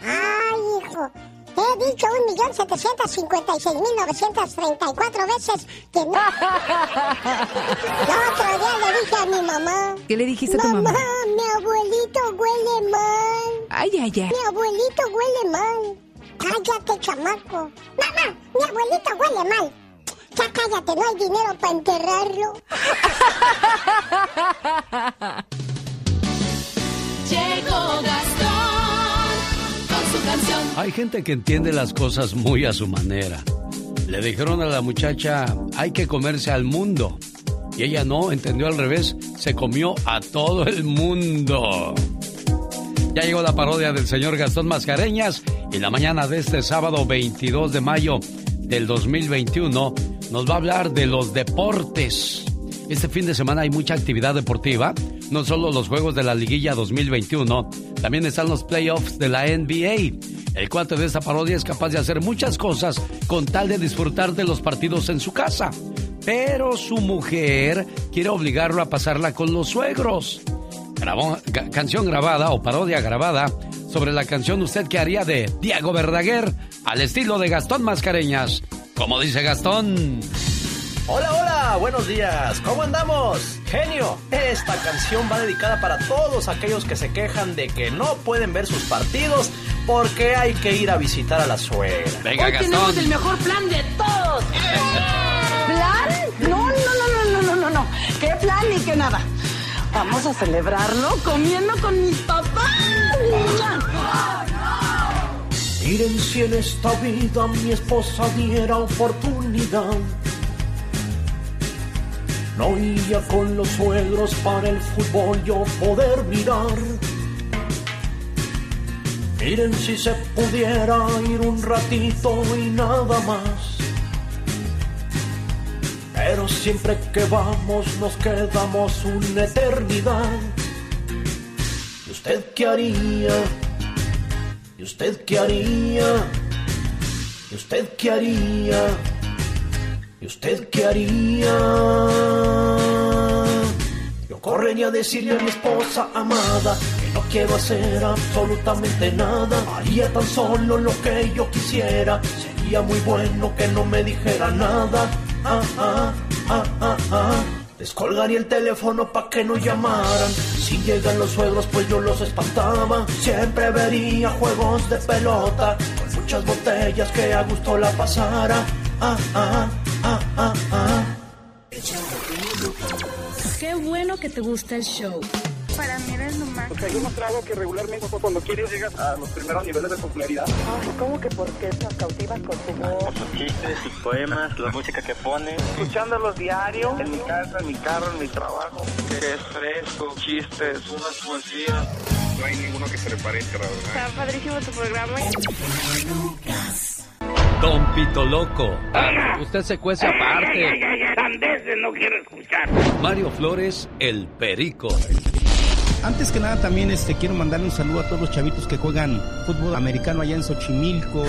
Ay, hijo, He dicho un millón setecientos cincuenta y seis mil novecientos treinta y cuatro veces que no. El otro día le dije a mi mamá. ¿Qué le dijiste a tu mamá? Mamá, mi abuelito huele mal. Ay, ay, ay. Mi abuelito huele mal. Cállate, chamaco. Mamá, mi abuelito huele mal. Ya cállate, no hay dinero para enterrarlo. Llegó Gastón Hay gente que entiende las cosas muy a su manera. Le dijeron a la muchacha, hay que comerse al mundo. Y ella no, entendió al revés, se comió a todo el mundo. Ya llegó la parodia del señor Gastón Mascareñas y la mañana de este sábado 22 de mayo del 2021 nos va a hablar de los deportes. Este fin de semana hay mucha actividad deportiva, no solo los juegos de la liguilla 2021, también están los playoffs de la NBA. El cuate de esta parodia es capaz de hacer muchas cosas con tal de disfrutar de los partidos en su casa. Pero su mujer quiere obligarlo a pasarla con los suegros. canción grabada o parodia grabada sobre la canción Usted que haría de Diego Verdaguer al estilo de Gastón Mascareñas. Como dice Gastón. Hola, hola, buenos días, ¿cómo andamos? Genio, esta canción va dedicada para todos aquellos que se quejan de que no pueden ver sus partidos porque hay que ir a visitar a la suegra. Venga, Hoy Gastón. tenemos el mejor plan de todos. ¿Plan? No, no, no, no, no, no, no, no. ¿Qué plan ni qué nada? Vamos a celebrarlo comiendo con mis papás. Miren si en esta vida mi esposa diera oportunidad. No iría con los suegros para el fútbol yo poder mirar. Miren si se pudiera ir un ratito y nada más. Pero siempre que vamos nos quedamos una eternidad. ¿Y usted qué haría? ¿Y usted qué haría? ¿Y usted qué haría? ¿Y usted qué haría? Yo correría a decirle a mi esposa amada que no quiero hacer absolutamente nada. Haría tan solo lo que yo quisiera. Sería muy bueno que no me dijera nada. Ah, ah, ah, ah, ah. Descolgaría el teléfono pa' que no llamaran. Si llegan los suegros, pues yo los espantaba. Siempre vería juegos de pelota con muchas botellas que a gusto la pasara. Ah, ah, ah, ah, ah. Qué bueno que te gusta el show. para mí eres lo más. Porque hay demostrado que regularmente cuando quieres llegas a los primeros niveles de popularidad. Ay, ¿cómo que por qué nos cautivas con tu voz? Por sus chistes, sus poemas, la música que pone. Escuchándolos diario. En mi casa, en mi carro, en mi trabajo. Que es fresco, chistes, unas poesías. No hay ninguno que se le parezca, la verdad. Está padrísimo tu programa. Don Pito Loco. Usted se cuece aparte. no quiero escuchar. Mario Flores, el perico. Antes que nada también este quiero mandarle un saludo a todos los chavitos que juegan fútbol americano allá en Xochimilco.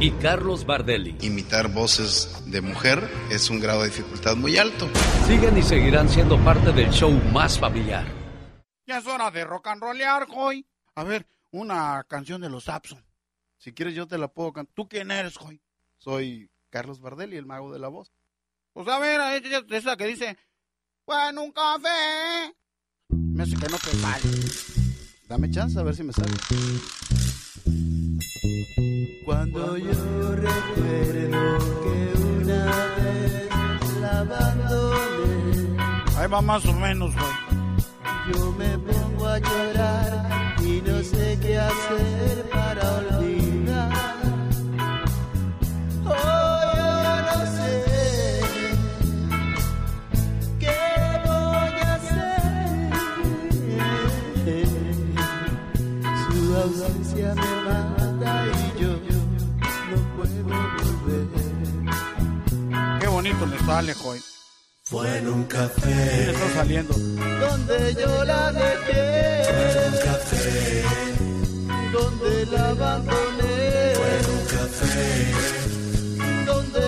Y Carlos Bardelli. Imitar voces de mujer es un grado de dificultad muy alto. Siguen y seguirán siendo parte del show más familiar. Ya es hora de rock and rollear, hoy. A ver, una canción de los Sapson. Si quieres yo te la puedo cantar. ¿Tú quién eres, hoy? Soy Carlos Bardelli, el mago de la voz. Pues a ver, esa que dice, bueno, un café. Me hace que no te sale. Dame chance a ver si me sale. Cuando yo recuerdo que una vez la abandoné. Ahí va más o menos, güey. Yo me pongo a llorar y no sé qué hacer para olvidar. Fue en un café. Sí, está saliendo. Donde yo la dejé. Fue en un café. Donde la abandoné. Fue en un café.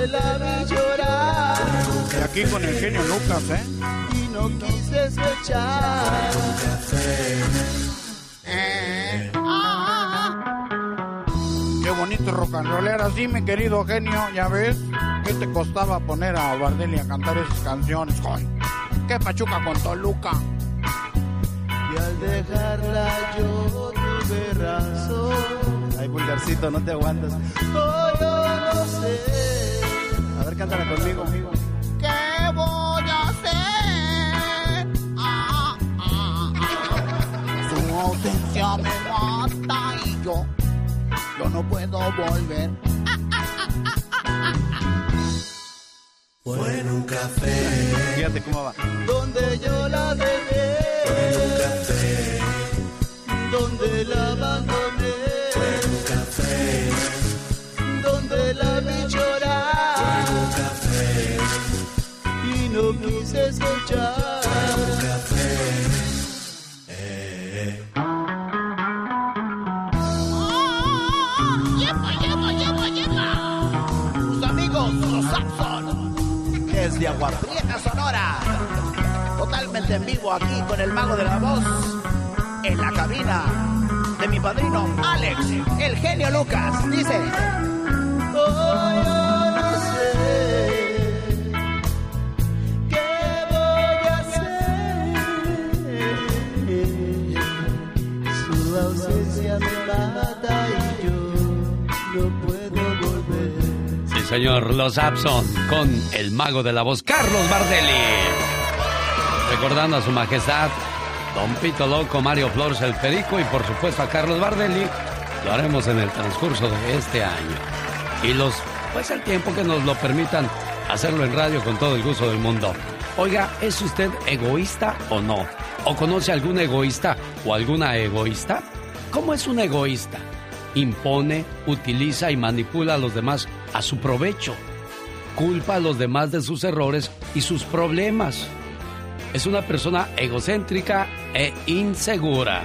Donde la vi llorar. Y aquí con el genio Lucas, ¿eh? Y no quise escuchar. Qué bonito rock and roller así, mi querido genio, ya ves. ¿Qué te costaba poner a Bardelli a cantar esas canciones, joy? ¿Qué pachuca con Toluca? Y al dejarla yo tuve razón. Ay, vulgarcito, no te aguantas. Oh, yo no sé. A ver, cántala conmigo, amigo. ¿Qué voy a hacer? Ah, ah, ah. Su ausencia me mata y yo, yo no puedo volver. Fue en un café. Fíjate cómo va. Donde yo la dejé. Fue en un café. Donde la abandoné. Escuchar. Café. Eh. ¡Yepa, yepa, yepa, yepa! Prieta, Sonora. Totalmente en vivo aquí con el mago de la voz. En la cabina de mi padrino Alex, el genio Lucas. Dice. Señor, los Abson con el mago de la voz, Carlos Bardelli. Recordando a su majestad, Don Pito Loco, Mario Flores, el Perico y por supuesto a Carlos Bardelli, lo haremos en el transcurso de este año. Y los, pues el tiempo que nos lo permitan hacerlo en radio con todo el gusto del mundo. Oiga, ¿es usted egoísta o no? ¿O conoce algún egoísta o alguna egoísta? ¿Cómo es un egoísta? Impone, utiliza y manipula a los demás a su provecho. Culpa a los demás de sus errores y sus problemas. Es una persona egocéntrica e insegura.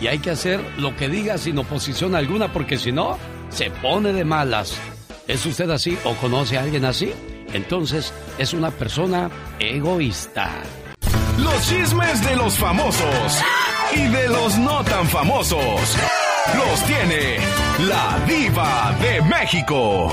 Y hay que hacer lo que diga sin oposición alguna porque si no, se pone de malas. ¿Es usted así o conoce a alguien así? Entonces es una persona egoísta. Los chismes de los famosos y de los no tan famosos los tiene la diva de México.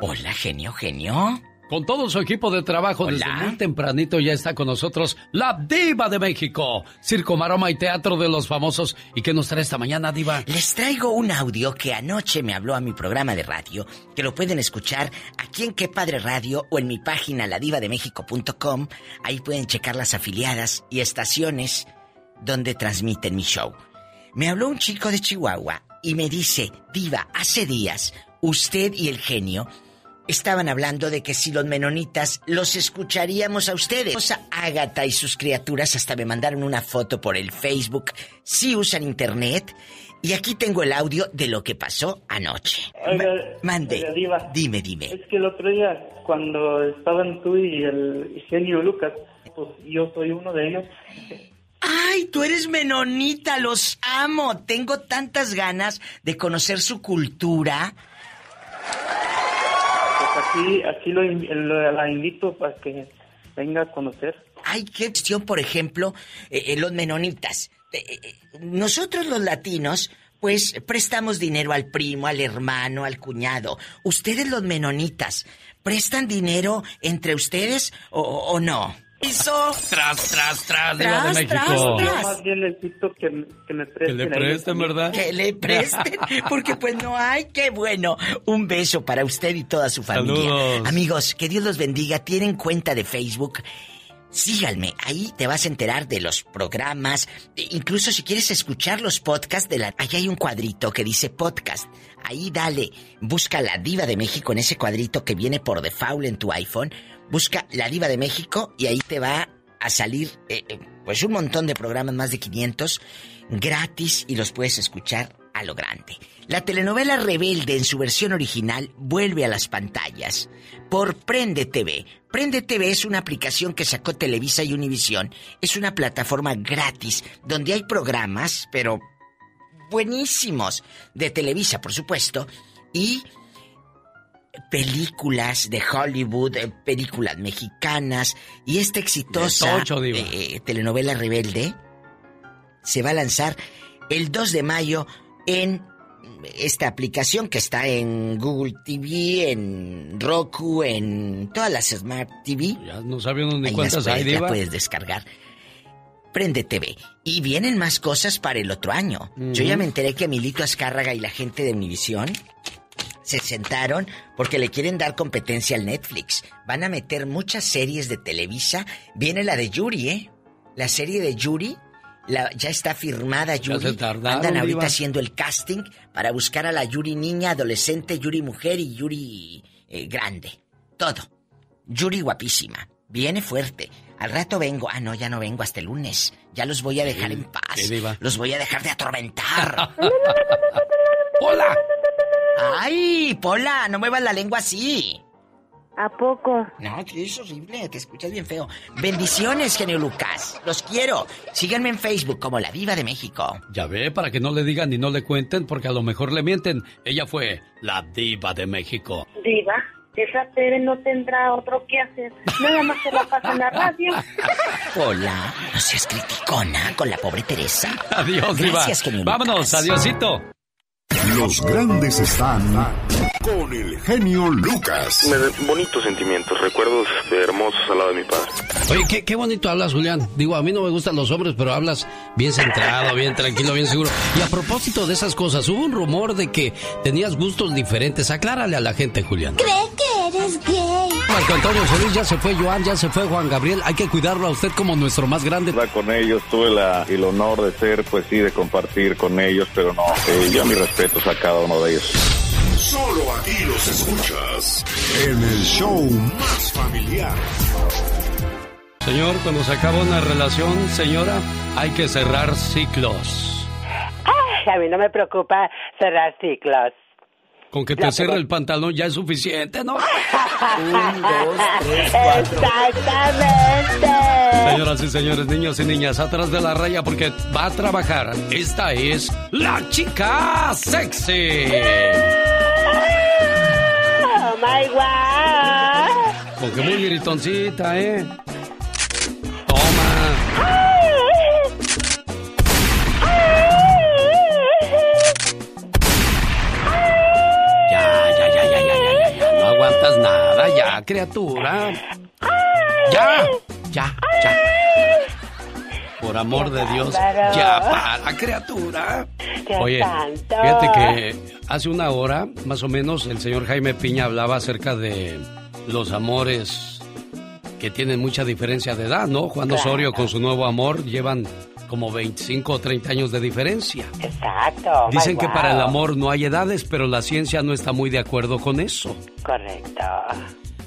Hola, genio, genio. con todo su equipo de trabajo desde muy tempranito ya está con nosotros la diva de México, circo, maroma y teatro de los famosos. ¿Y qué nos trae esta mañana, diva? Les traigo un audio que anoche me habló a mi programa de radio, que lo pueden escuchar aquí en Qué Padre Radio o en mi página ladivademexico.com. Ahí pueden checar las afiliadas y estaciones donde transmiten mi show. Me habló un chico de Chihuahua y me dice, diva, hace días usted y el genio estaban hablando de que si los menonitas los escucharíamos a ustedes. O Agatha y sus criaturas hasta me mandaron una foto por el Facebook. Si usan internet. Y aquí tengo el audio de lo que pasó anoche. Mande. Dime, dime. Es que el otro día, cuando estaban tú y el genio Lucas, pues yo soy uno de ellos. Ay, tú eres menonita, los amo. Tengo tantas ganas de conocer su cultura aquí, aquí lo, la invito para que venga a conocer. Ay, qué cuestión, por ejemplo, eh, eh, los menonitas. Eh, nosotros los latinos, pues prestamos dinero al primo, al hermano, al cuñado. Ustedes los menonitas, ¿prestan dinero entre ustedes o no? Tras, tras, tras, Diva de México. Yo más bien necesito que, que me presten. Que le presten, ¿verdad? Que le presten, porque pues no hay. Qué bueno. Un beso para usted y toda su familia. Saludos. Amigos, que Dios los bendiga. Tienen cuenta de Facebook. Síganme, ahí te vas a enterar de los programas, incluso si quieres escuchar los podcasts de la... Allá hay un cuadrito que dice podcast. Ahí dale, busca la diva de México en ese cuadrito que viene por default en tu iPhone Busca La Diva de México y ahí te va a salir eh, eh, pues un montón de programas, más de 500, gratis y los puedes escuchar a lo grande. La telenovela Rebelde en su versión original vuelve a las pantallas por Prende TV. Prende TV es una aplicación que sacó Televisa y Univisión. Es una plataforma gratis donde hay programas, pero buenísimos, de Televisa, por supuesto, y películas de Hollywood, eh, películas mexicanas y esta exitosa eh, telenovela Rebelde se va a lanzar el 2 de mayo en esta aplicación que está en Google TV, en Roku, en todas las Smart TV. Ya no sabemos ni cuántas hay, Ya puedes descargar. Prende TV. Y vienen más cosas para el otro año. Yo ya me enteré que Milito Azcárraga y la gente de Univisión se sentaron porque le quieren dar competencia al Netflix. Van a meter muchas series de Televisa. Viene la de Yuri, ¿eh? La serie de Yuri. La, ya está firmada Yuri. Andan ahorita haciendo el casting para buscar a la Yuri niña, adolescente, Yuri mujer y Yuri eh, grande. Todo. Yuri guapísima. Viene fuerte. Al rato vengo. Ah, no, ya no vengo hasta el lunes. Ya los voy a dejar en paz. los voy a dejar de atormentar. ¡Hola! ¡Ay, Pola! No muevas la lengua así. ¿A poco? No, que es horrible, te escuchas bien feo. Bendiciones, genio Lucas. Los quiero. Síganme en Facebook como La Diva de México. Ya ve, para que no le digan ni no le cuenten, porque a lo mejor le mienten. Ella fue la Diva de México. ¿Diva? Esa Tere no tendrá otro que hacer. Nada más se la pasa en la radio. Hola, no seas criticona con la pobre Teresa. Adiós, Gracias, Diva. Vámonos, adiosito. Los grandes están con el genio Lucas. Me bonitos sentimientos, recuerdos hermosos al lado de mi padre. Oye, qué, bonito hablas, Julián. Digo, a mí no me gustan los hombres, pero hablas bien centrado, bien tranquilo, bien seguro. Y a propósito de esas cosas, hubo un rumor de que tenías gustos diferentes. Aclárale a la gente, Julián. ¿Cree que eres gay? Marco Antonio Solís, ya se fue Joan, ya se fue Juan Gabriel. Hay que cuidarlo a usted como nuestro más grande. Con ellos tuve la, el honor de ser, pues sí, de compartir con ellos, pero no, eh, yo mi respeto a cada uno de ellos. Solo aquí los escuchas en el show más familiar. Señor, cuando se acaba una relación, señora, hay que cerrar ciclos. Ay, a mí no me preocupa cerrar ciclos. Con que te cierre el pantalón ya es suficiente, ¿no? Un, dos, tres, cuatro. Exactamente. Señoras y señores, niños y niñas, atrás de la raya porque va a trabajar. Esta es la chica sexy. Oh my god. Porque muy gritoncita, ¿eh? Toma. Ya, criatura. Ya, ya, ya. Por amor de Dios, ya para, criatura. Oye, fíjate que hace una hora, más o menos, el señor Jaime Piña hablaba acerca de los amores que tienen mucha diferencia de edad, ¿no? Juan Osorio con su nuevo amor llevan como 25 o 30 años de diferencia. Exacto. Dicen que para el amor no hay edades, pero la ciencia no está muy de acuerdo con eso. Correcto.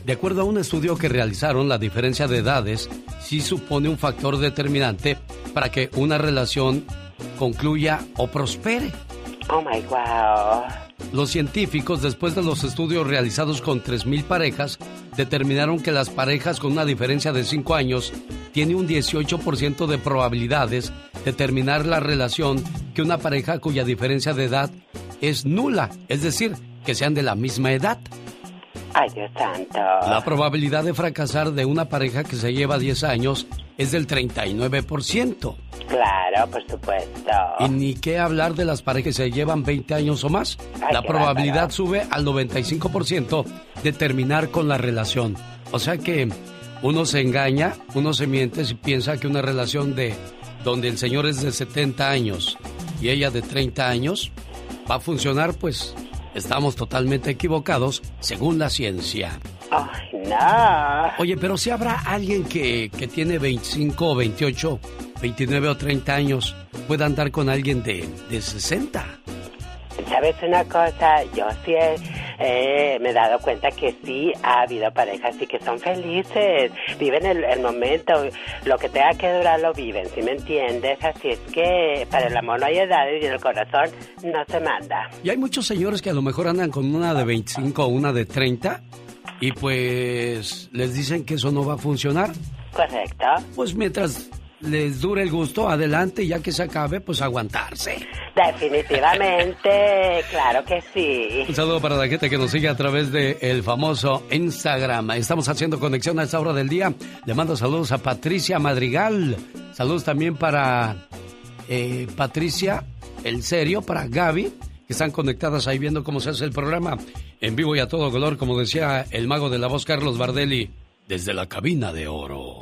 De acuerdo a un estudio que realizaron, la diferencia de edades sí supone un factor determinante para que una relación concluya o prospere. Oh my wow. Los científicos, después de los estudios realizados con 3.000 parejas, determinaron que las parejas con una diferencia de 5 años tienen un 18% de probabilidades de terminar la relación que una pareja cuya diferencia de edad es nula, es decir, que sean de la misma edad. Ay, Dios santo. La probabilidad de fracasar de una pareja que se lleva 10 años es del 39%. Claro, por supuesto. Y ni qué hablar de las parejas que se llevan 20 años o más. la probabilidad sube al 95% de terminar con la relación. O sea que uno se engaña, uno se miente si piensa que una relación de donde el señor es de 70 años y ella de 30 años va a funcionar, pues Estamos totalmente equivocados según la ciencia. Ay, no. Oye, pero si habrá alguien que, que tiene 25 o 28, 29 o 30 años, pueda andar con alguien de, de 60. ¿Sabes una cosa? Yo sí me he dado cuenta que sí ha habido parejas y que son felices, viven el, el, momento, lo que tenga que durar lo viven, ¿sí me entiendes? Así es que para el amor no hay edades y el corazón no se manda. Y hay muchos señores que a lo mejor andan con una de 25 o una de 30 y pues les dicen que eso no va a funcionar. Correcto. Pues mientras les dure el gusto, adelante, ya que se acabe, pues aguantarse. Definitivamente, claro que sí. Un saludo para la gente que nos sigue a través de el famoso Instagram. Estamos haciendo conexión a esta hora del día. Le mando saludos a Patricia Madrigal. Saludos también para eh, Patricia, el serio, para Gaby, que están conectadas ahí viendo cómo se hace el programa en vivo y a todo color, como decía el mago de la voz Carlos Bardelli, desde la cabina de oro.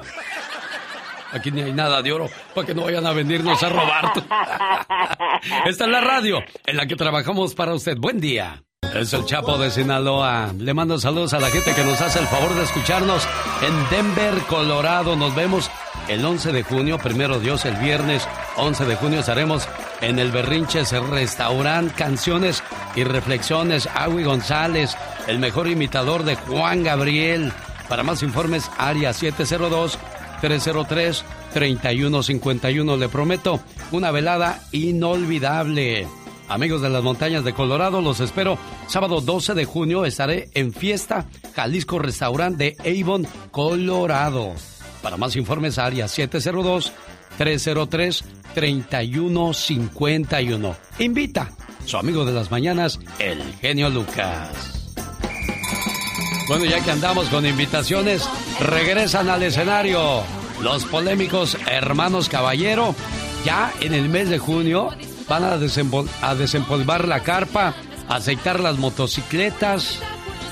Aquí ni hay nada de oro para que no vayan a venirnos a robar. Esta es la radio en la que trabajamos para usted. Buen día. Es el Chapo de Sinaloa. Le mando saludos a la gente que nos hace el favor de escucharnos en Denver, Colorado. Nos vemos el 11 de junio, primero Dios, el viernes 11 de junio estaremos en el Berrinches Restaurant, canciones y reflexiones. Agui González, el mejor imitador de Juan Gabriel. Para más informes, área 702 303-3151. Le prometo una velada inolvidable. Amigos de las montañas de Colorado, los espero. Sábado 12 de junio estaré en Fiesta Jalisco Restaurant de Avon, Colorado. Para más informes, área 702-303-3151. Invita su amigo de las mañanas, el genio Lucas. Bueno, ya que andamos con invitaciones, regresan al escenario los polémicos hermanos Caballero. Ya en el mes de junio van a, desempolvar la carpa, a aceitar las motocicletas,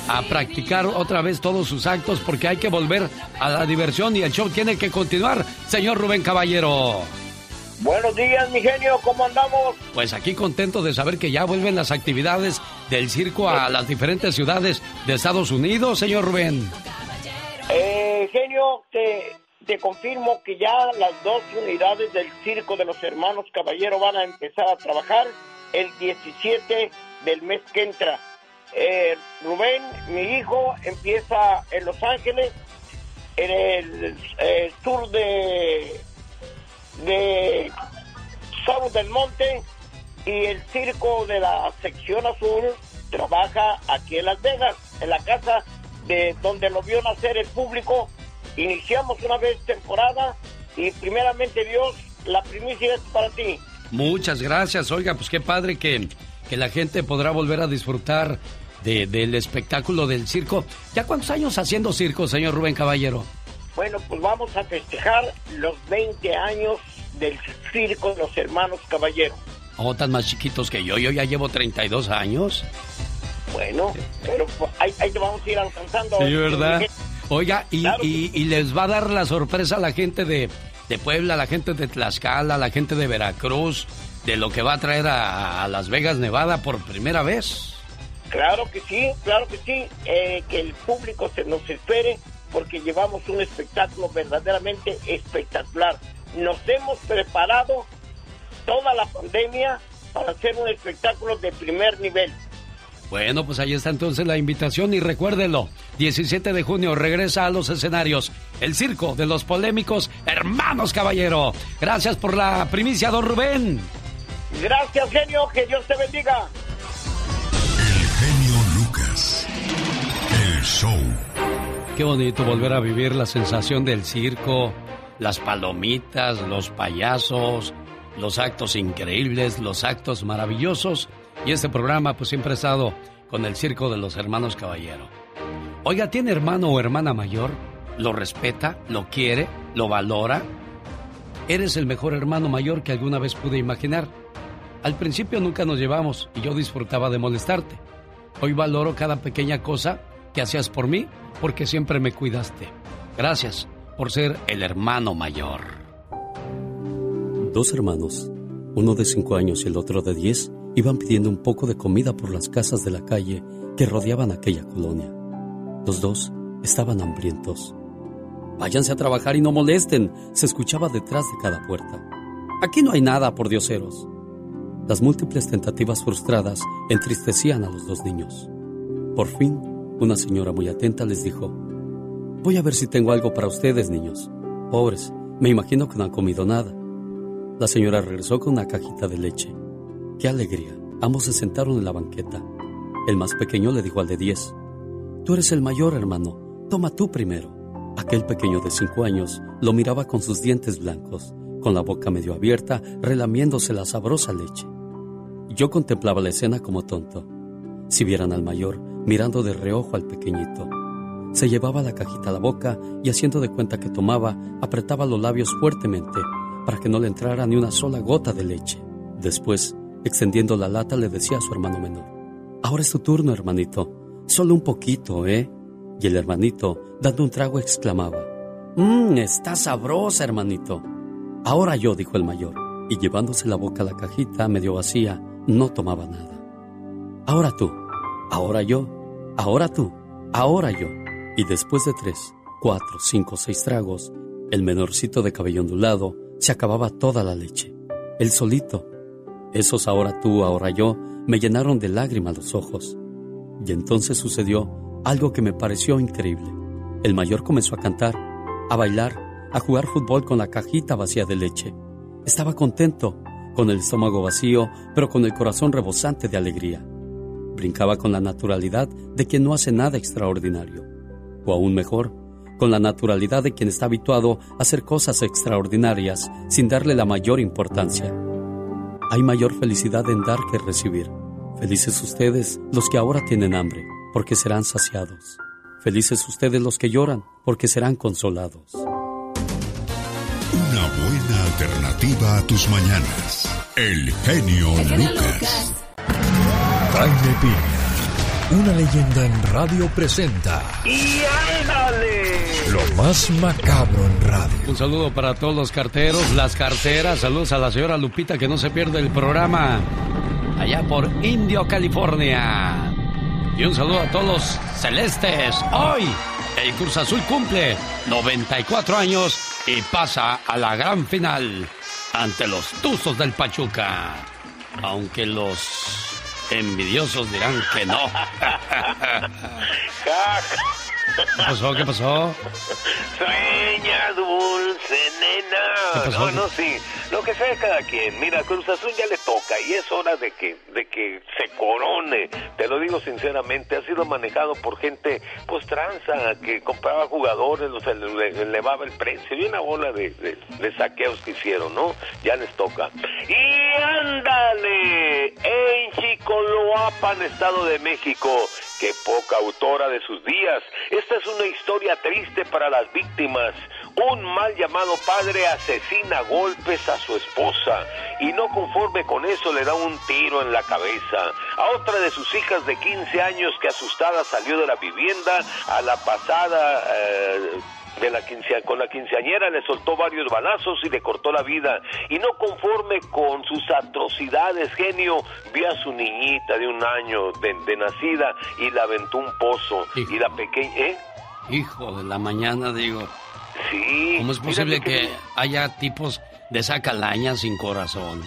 a practicar otra vez todos sus actos porque hay que volver a la diversión y el show tiene que continuar. Señor Rubén Caballero. Buenos días, mi genio, ¿cómo andamos? Pues aquí contento de saber que ya vuelven las actividades del circo a las diferentes ciudades de Estados Unidos, señor Rubén. Eh, genio, te, te confirmo que ya las dos unidades del circo de los hermanos Caballero van a empezar a trabajar el 17 del mes que entra. Eh, Rubén, mi hijo, empieza en Los Ángeles, en el, el sur de de Salud del Monte y el circo de la sección azul trabaja aquí en Las Vegas, en la casa de donde lo vio nacer el público. Iniciamos una vez temporada y primeramente Dios, la primicia es para ti. Muchas gracias, oiga, pues qué padre que, que la gente podrá volver a disfrutar de, del espectáculo del circo. ¿Ya cuántos años haciendo circo, señor Rubén Caballero? Bueno, pues vamos a festejar los 20 años del circo de los hermanos Caballero. Oh, tan más chiquitos que yo. Yo ya llevo 32 años. Bueno, pero pues, ahí, ahí te vamos a ir alcanzando. Sí, ¿verdad? Oiga, y, y, y les va a dar la sorpresa a la gente de, de Puebla, a la gente de Tlaxcala, a la gente de Veracruz, de lo que va a traer a, a Las Vegas, Nevada por primera vez. Claro que sí, claro que sí. Eh, que el público se nos espere porque llevamos un espectáculo verdaderamente espectacular. Nos hemos preparado toda la pandemia para hacer un espectáculo de primer nivel. Bueno, pues ahí está entonces la invitación y recuérdelo, 17 de junio regresa a los escenarios el circo de los polémicos Hermanos Caballero. Gracias por la primicia, don Rubén. Gracias, genio, que Dios te bendiga. El genio Lucas. El show. Qué bonito volver a vivir la sensación del circo, las palomitas, los payasos, los actos increíbles, los actos maravillosos. Y este programa pues siempre ha estado con el circo de los hermanos Caballero. Oiga, ¿tiene hermano o hermana mayor? ¿Lo respeta? ¿Lo quiere? ¿Lo valora? Eres el mejor hermano mayor que alguna vez pude imaginar. Al principio nunca nos llevamos y yo disfrutaba de molestarte. Hoy valoro cada pequeña cosa que hacías por mí porque siempre me cuidaste. Gracias por ser el hermano mayor. Dos hermanos, uno de cinco años y el otro de diez, iban pidiendo un poco de comida por las casas de la calle que rodeaban aquella colonia. Los dos estaban hambrientos. Váyanse a trabajar y no molesten, se escuchaba detrás de cada puerta. Aquí no hay nada, por dioseros. Las múltiples tentativas frustradas entristecían a los dos niños. Por fin, una señora muy atenta les dijo, Voy a ver si tengo algo para ustedes, niños. Pobres, me imagino que no han comido nada. La señora regresó con una cajita de leche. ¡Qué alegría! Ambos se sentaron en la banqueta. El más pequeño le dijo al de diez, Tú eres el mayor, hermano. Toma tú primero. Aquel pequeño de cinco años lo miraba con sus dientes blancos, con la boca medio abierta, relamiéndose la sabrosa leche. Yo contemplaba la escena como tonto. Si vieran al mayor, mirando de reojo al pequeñito. Se llevaba la cajita a la boca y haciendo de cuenta que tomaba, apretaba los labios fuertemente para que no le entrara ni una sola gota de leche. Después, extendiendo la lata, le decía a su hermano menor, Ahora es tu turno, hermanito. Solo un poquito, ¿eh? Y el hermanito, dando un trago, exclamaba, Mmm, está sabrosa, hermanito. Ahora yo, dijo el mayor, y llevándose la boca a la cajita medio vacía, no tomaba nada. Ahora tú, ahora yo, ahora tú, ahora yo. Y después de tres, cuatro, cinco, seis tragos, el menorcito de cabello ondulado se acababa toda la leche. El solito. Esos ahora tú, ahora yo, me llenaron de lágrimas los ojos. Y entonces sucedió algo que me pareció increíble. El mayor comenzó a cantar, a bailar, a jugar fútbol con la cajita vacía de leche. Estaba contento, con el estómago vacío, pero con el corazón rebosante de alegría. Brincaba con la naturalidad de quien no hace nada extraordinario. O aún mejor, con la naturalidad de quien está habituado a hacer cosas extraordinarias sin darle la mayor importancia. Hay mayor felicidad en dar que recibir. Felices ustedes los que ahora tienen hambre, porque serán saciados. Felices ustedes los que lloran, porque serán consolados. Una buena alternativa a tus mañanas. El genio, Lucas. Jaime Piña, una leyenda en radio presenta. ¡Y ándale! Lo más macabro en radio. Un saludo para todos los carteros, las carteras. Saludos a la señora Lupita que no se pierde el programa allá por Indio, California. Y un saludo a todos los celestes. Hoy el Cruz Azul cumple 94 años y pasa a la gran final ante los Tuzos del Pachuca. Aunque los envidiosos dirán que no. ¿Qué pasó? ¿Qué pasó? Sueña dulce, nena. ¿Qué pasó? No, no, sí. Lo que sea cada quien. Mira, Cruz Azul ya le toca y es hora de que, de que se corone. Te lo digo sinceramente, ha sido manejado por gente, pues tranza, que compraba jugadores, los ele- le- elevaba el precio y una bola de, de- de saqueos que hicieron, ¿no? Ya les toca. Y ándale, en Chicoloapan, Estado de México. Qué poca autora de sus días. Esta es una historia triste para las víctimas. Un mal llamado padre asesina golpes a su esposa y no conforme con eso le da un tiro en la cabeza. A otra de sus hijas de 15 años que asustada salió de la vivienda a la pasada... Eh, de la quincea, con la quinceañera le soltó varios balazos y le cortó la vida. Y no conforme con sus atrocidades, genio vio a su niñita de un año de, nacida y la aventó un pozo. Y la pequeña, ¿eh? Hijo de la mañana, digo. Sí. ¿Cómo es posible que haya tipos de esa calaña sin corazón?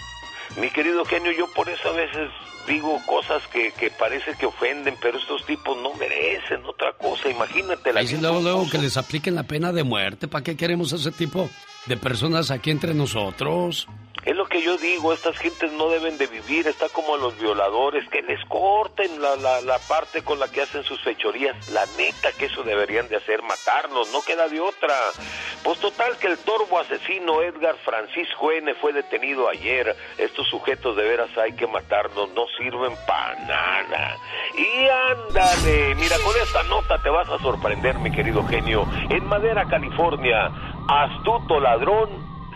Mi querido genio, yo por eso a veces digo cosas que, que parece que ofenden, pero estos tipos no merecen otra cosa. Imagínate la Ahí luego, luego que les apliquen la pena de muerte. ¿Para qué queremos ese tipo de personas aquí entre nosotros? Es lo que yo digo, estas gentes no deben de vivir, está como a los violadores, que les corten la, la, la, parte con la que hacen sus fechorías. La neta que eso deberían de hacer, matarnos, no queda de otra. Pues total que el torbo asesino Edgar Francisco N. fue detenido ayer. Estos sujetos de veras hay que matarnos, no sirven para nada. Y ándale, mira, con esta nota te vas a sorprender, mi querido genio. En Madera, California, astuto ladrón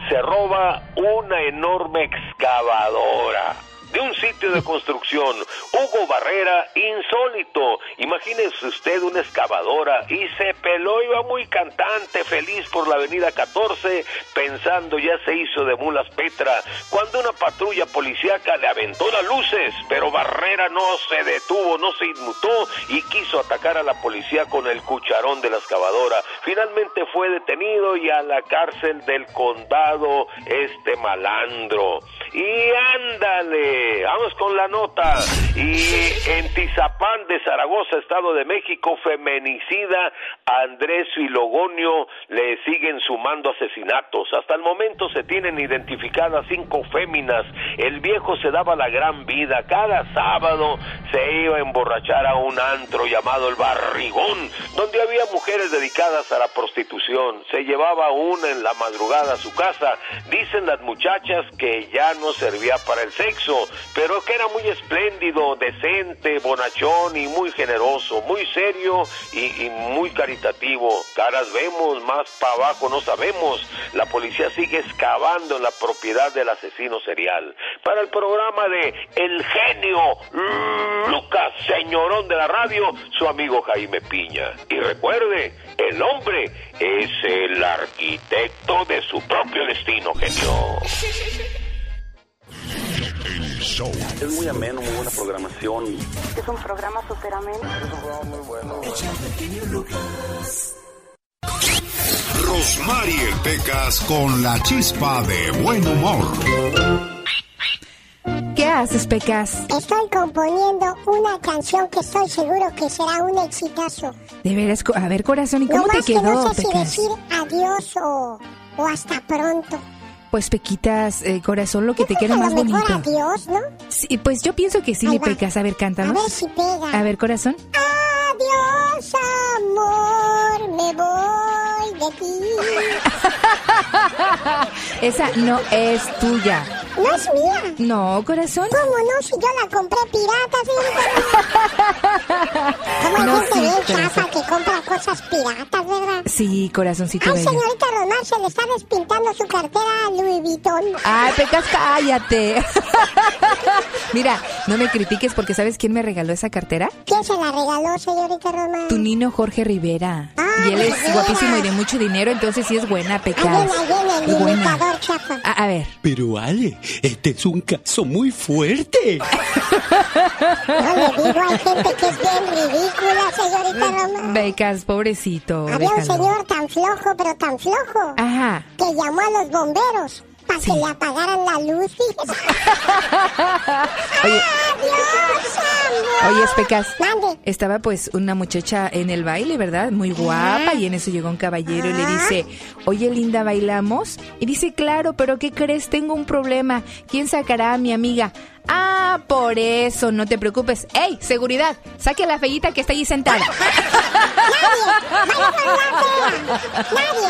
se roba una enorme excavadora de un sitio de construcción. Hugo Barrera, insólito. Imagínese usted una excavadora y se peló, iba muy cantante, feliz por la avenida 14, pensando ya se hizo de mulas Petra, cuando una patrulla policíaca le aventó las luces, pero Barrera no se detuvo, no se inmutó y quiso atacar a la policía con el cucharón de la excavadora. Finalmente fue detenido y a la cárcel del condado este malandro. Y ándale, vamos con la nota. Y en Tizapán de Zaragoza, Estado de México, feminicida Andrés y Logonio le siguen sumando asesinatos. Hasta el momento se tienen identificadas cinco féminas. El viejo se daba la gran vida. Cada sábado se iba a emborrachar a un antro llamado El Barrigón, donde había mujeres dedicadas a la prostitución. Se llevaba una en la madrugada a su casa. Dicen las muchachas que ya no servía para el sexo, pero que era muy espléndido, decente, bonachón y muy generoso, muy serio y, muy caritativo. Caras vemos, más para abajo no sabemos. La policía sigue excavando en la propiedad del asesino serial. Para el programa de El Genio Lucas, señorón de la radio, su amigo Jaime Piña. Y recuerde, el hombre es el arquitecto de su propio destino, genio. Es muy ameno, muy buena programación. Es un programa súper ameno. Es un programa muy bueno. Rosmarie Pecas con la chispa de buen humor. ¿Qué haces, Pecas? Estoy componiendo una canción que estoy seguro que será un exitazo. De veras, a ver, corazón, ¿y cómo no te quedó, que no sé Pecas? si decir adiós o, o hasta pronto. Pues Pequitas, eh, corazón, lo que te queda más bonito. Adiós, ¿no? Sí, pues yo pienso que sí, mi Pecas. A ver, cántanos. A ver si pega. A ver, corazón. Adiós, amor, me voy de ti. Esa no es tuya. ¿No es mía? No, corazón. ¿Cómo no? Si yo la compré pirata, señorita. Como hay No, gente sí, bien corazón. chafa que compra cosas piratas, ¿verdad? Sí, corazoncito Ay, bello. señorita Román, se le está despintando su cartera a Louis Vuitton. Ay, Pecas, cállate. Mira, no me critiques porque ¿sabes quién me regaló esa cartera? ¿Quién se la regaló, señorita Román? Tu nino Jorge Rivera. Ah, y él es Rivera. guapísimo y de mucho dinero, entonces sí es buena, Ahí Pecas. viene, ahí viene el imitador chafa. A, a ver. Pero Ale, este es un caso muy fuerte. No le digo, hay gente que es bien ridícula, señorita Román. Becas, pobrecito. Había un déjalo. señor tan flojo, pero tan flojo, Ajá. que llamó a los bomberos para que le apagaran la luz. fíjese. Oye, ¡Adiós, oye, Pecas. Mande. Estaba pues una muchacha en el baile, ¿verdad? Muy guapa y en eso llegó un caballero y le dice, oye linda, ¿bailamos? Y dice, claro, pero ¿qué crees? Tengo un problema. ¿Quién sacará a mi amiga? Ah, por eso, no te preocupes. ¡Ey, seguridad! Saque a la fellita que está allí sentada. Nadie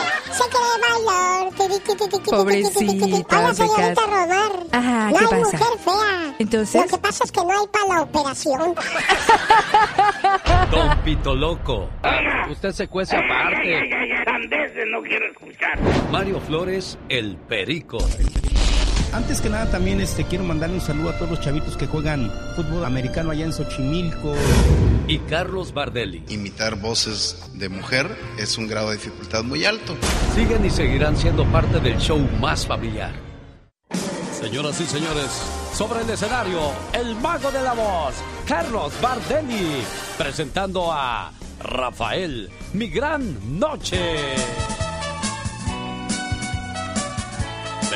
Pobrecita. Hola, señorita. Romar. Ajá, no ¿qué hay pasa? mujer fea. Entonces. Lo que pasa es que no hay para la operación. Don Pito Loco. Usted se cuece aparte. No quiero escuchar. Mario Flores, el perico. Antes que nada también este quiero mandarle un saludo a todos los chavitos que juegan fútbol americano allá en Xochimilco. Y Carlos Bardelli. Imitar voces de mujer es un grado de dificultad muy alto. Siguen y seguirán siendo parte del show más familiar. Señoras y señores, sobre el escenario, el mago de la voz, Carlos Bardelli, presentando a Rafael, mi gran noche.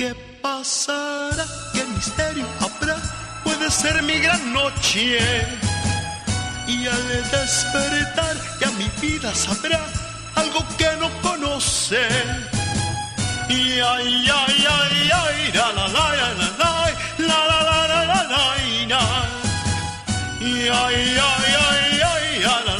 ¿Qué pasará? ¿Qué misterio habrá? Puede ser mi gran noche. Y al despertar ya mi vida sabrá algo que no conoce. Y ay, ay, ay, ay, la la la la la la la la la la la la Y ay, ay, ay, ay, la la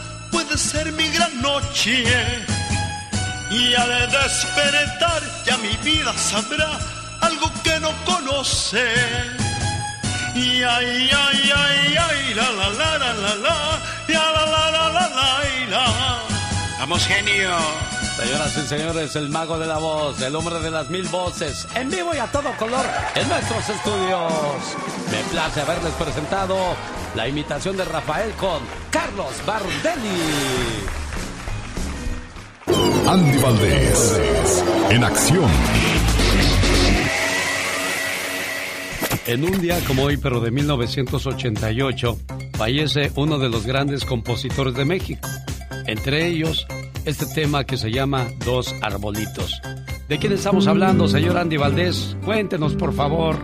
Puede ser mi gran noche. Y al despertar ya mi vida sabrá algo que no conoce. Y ay, ay, ay, ay, la la la la la, la la la la la la la. Vamos, genio. Señoras y señores, el mago de la voz, el hombre de las mil voces, en vivo y a todo color en nuestros estudios. Me place haberles presentado la imitación de Rafael con Carlos Bardelli. Andy Valdés, en acción. En un día como hoy, pero de 1988, fallece uno de los grandes compositores de México. Entre ellos, este tema que se llama Dos Arbolitos. ¿De quién estamos hablando, señor Andy Valdés? Cuéntenos, por favor.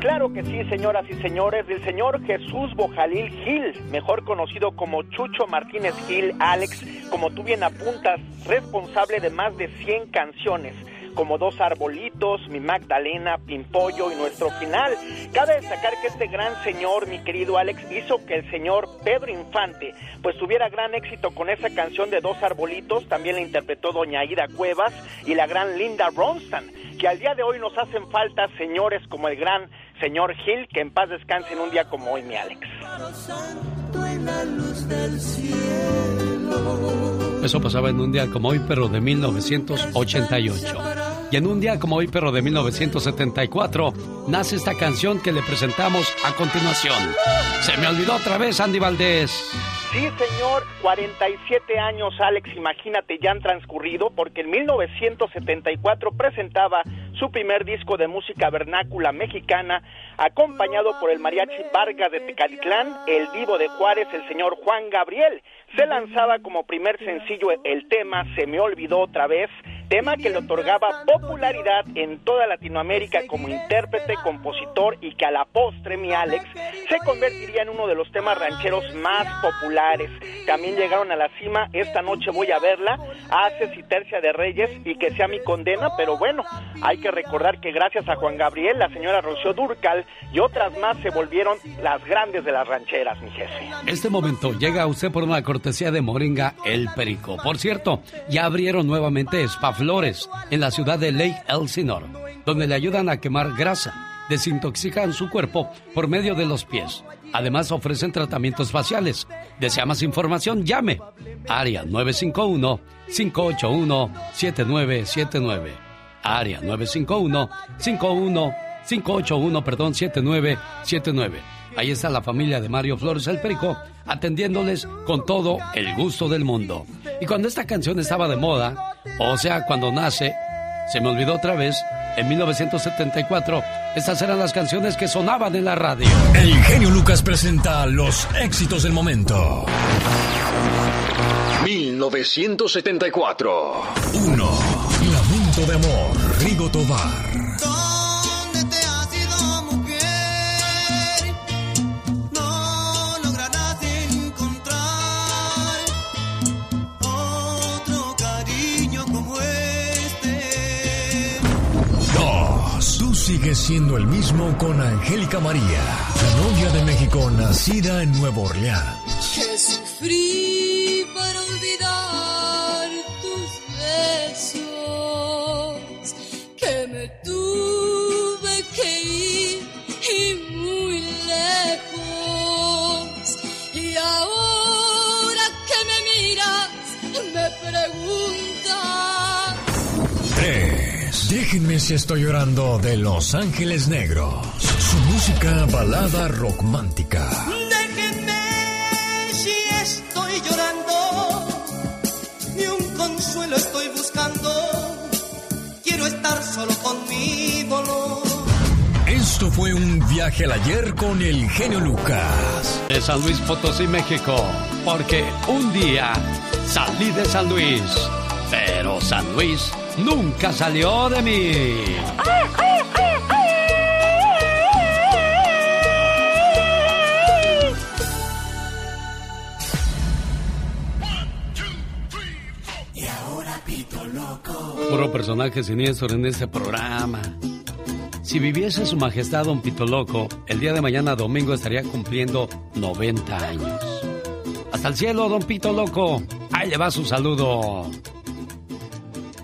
Claro que sí, señoras y señores, del señor Jesús Bojalil Gil, mejor conocido como Chucho Martínez Gil, Alex, como tú bien apuntas, responsable de más de 100 canciones como Dos Arbolitos, Mi Magdalena, Pimpollo y Nuestro Final. Cabe destacar que este gran señor, mi querido Alex, hizo que el señor Pedro Infante pues tuviera gran éxito con esa canción de Dos Arbolitos, también la interpretó doña Ida Cuevas y la gran Linda Ronstadt, que al día de hoy nos hacen falta señores como el gran señor Gil, que en paz descanse en un día como hoy, mi Alex. Eso pasaba en un día como hoy, pero de 1988. Y en un día como hoy, pero de 1974, nace esta canción que le presentamos a continuación. Se me olvidó otra vez, Andy Valdés. Sí, señor, 47 años, Alex, imagínate, ya han transcurrido, porque en 1974 presentaba su primer disco de música vernácula mexicana, acompañado por el mariachi Vargas de Tecalitlán, el vivo de Juárez, el señor Juan Gabriel. Se lanzaba como primer sencillo el tema Se me olvidó otra vez, tema que le otorgaba popularidad en toda Latinoamérica como intérprete, compositor y que a la postre, mi Alex, se convertiría en uno de los temas rancheros más populares. También llegaron a la cima, esta noche voy a verla, Haces y Tercia de Reyes y que sea mi condena, pero bueno, hay que recordar que gracias a Juan Gabriel, la señora Rocío Durcal y otras más se volvieron las grandes de las rancheras, mi jefe. Este momento llega a usted por una cortesía de Moringa El Perico. Por cierto, ya abrieron nuevamente Spa Flores en la ciudad de Lake Elsinore, donde le ayudan a quemar grasa, desintoxican su cuerpo por medio de los pies. Además ofrecen tratamientos faciales. ¿Desea más información? Llame. Área 951-581-7979. Área 951-51-581, perdón, 7979. Ahí está la familia de Mario Flores el Perico, atendiéndoles con todo el gusto del mundo. Y cuando esta canción estaba de moda, o sea, cuando nace, se me olvidó otra vez, en 1974, estas eran las canciones que sonaban en la radio. El genio Lucas presenta los éxitos del momento. 1974. 1. Lamento de amor, Rigo Tobar. 2. Tú sigues siendo el mismo con Angélica María, la novia de México nacida en Nueva Orleans. Que sufrí para olvidar tus besos, que me tuve que ir y muy lejos. Y ahora que me miras, me preguntas. 3. Déjenme si estoy llorando de Los Ángeles Negros. Su música balada romántica. Déjenme si estoy llorando, ni un consuelo estoy buscando. Quiero estar solo con mi dolor. Esto fue un viaje al ayer con el genio Lucas. De San Luis Potosí, México. Porque un día salí de San Luis, pero San Luis nunca salió de mí. Y ahora pito loco. Puro personaje siniestro en este programa. Si viviese su majestad Don Pito Loco, el día de mañana domingo estaría cumpliendo 90 años. Hasta el cielo, Don Pito Loco. Ahí le va su saludo.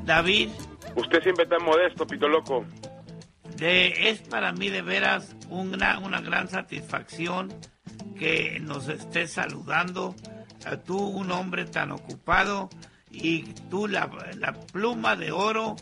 David, Usted siempre tan modesto, Pito Loco. de- es para mí de veras una, una gran satisfacción que nos estés saludando. A tú, un hombre tan ocupado, y tú, la, la pluma de oro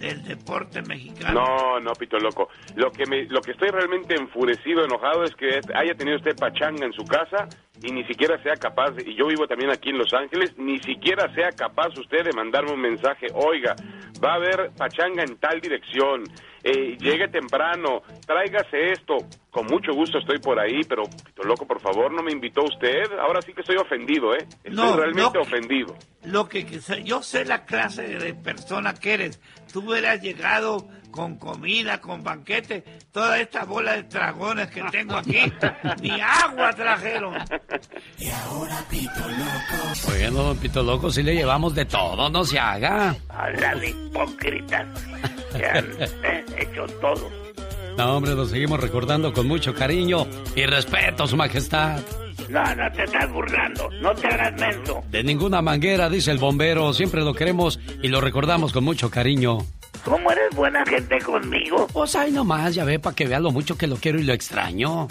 del deporte mexicano. No, no, Pito Loco. Lo que, me, lo que estoy realmente enfurecido, enojado, es que haya tenido usted pachanga en su casa y ni siquiera sea capaz, y yo vivo también aquí en Los Ángeles, ni siquiera sea capaz usted de mandarme un mensaje, oiga, va a haber pachanga en tal dirección, eh, llegue temprano, tráigase esto. Con mucho gusto estoy por ahí, pero Pito Loco, por favor, no me invitó usted. Ahora sí que estoy ofendido, ¿eh? Estoy No, realmente no. ofendido. Lo que, que sé- yo sé la clase de persona que eres. Tú hubieras llegado con comida, con banquete, toda esta bola de dragones que tengo aquí, ni agua trajeron. Y ahora pito loco. Oye, no, Don Pito Loco, si le llevamos de todo, no se haga. Habla de hipócritas que han eh, hecho todo. No, hombre, lo seguimos recordando con mucho cariño y respeto, Su Majestad. No, no te estás burlando, no te hagas menso. De ninguna manguera, dice el bombero, siempre lo queremos y lo recordamos con mucho cariño. ¿Cómo eres buena gente conmigo? Pues ahí nomás, ya ve, para que vea lo mucho que lo quiero y lo extraño.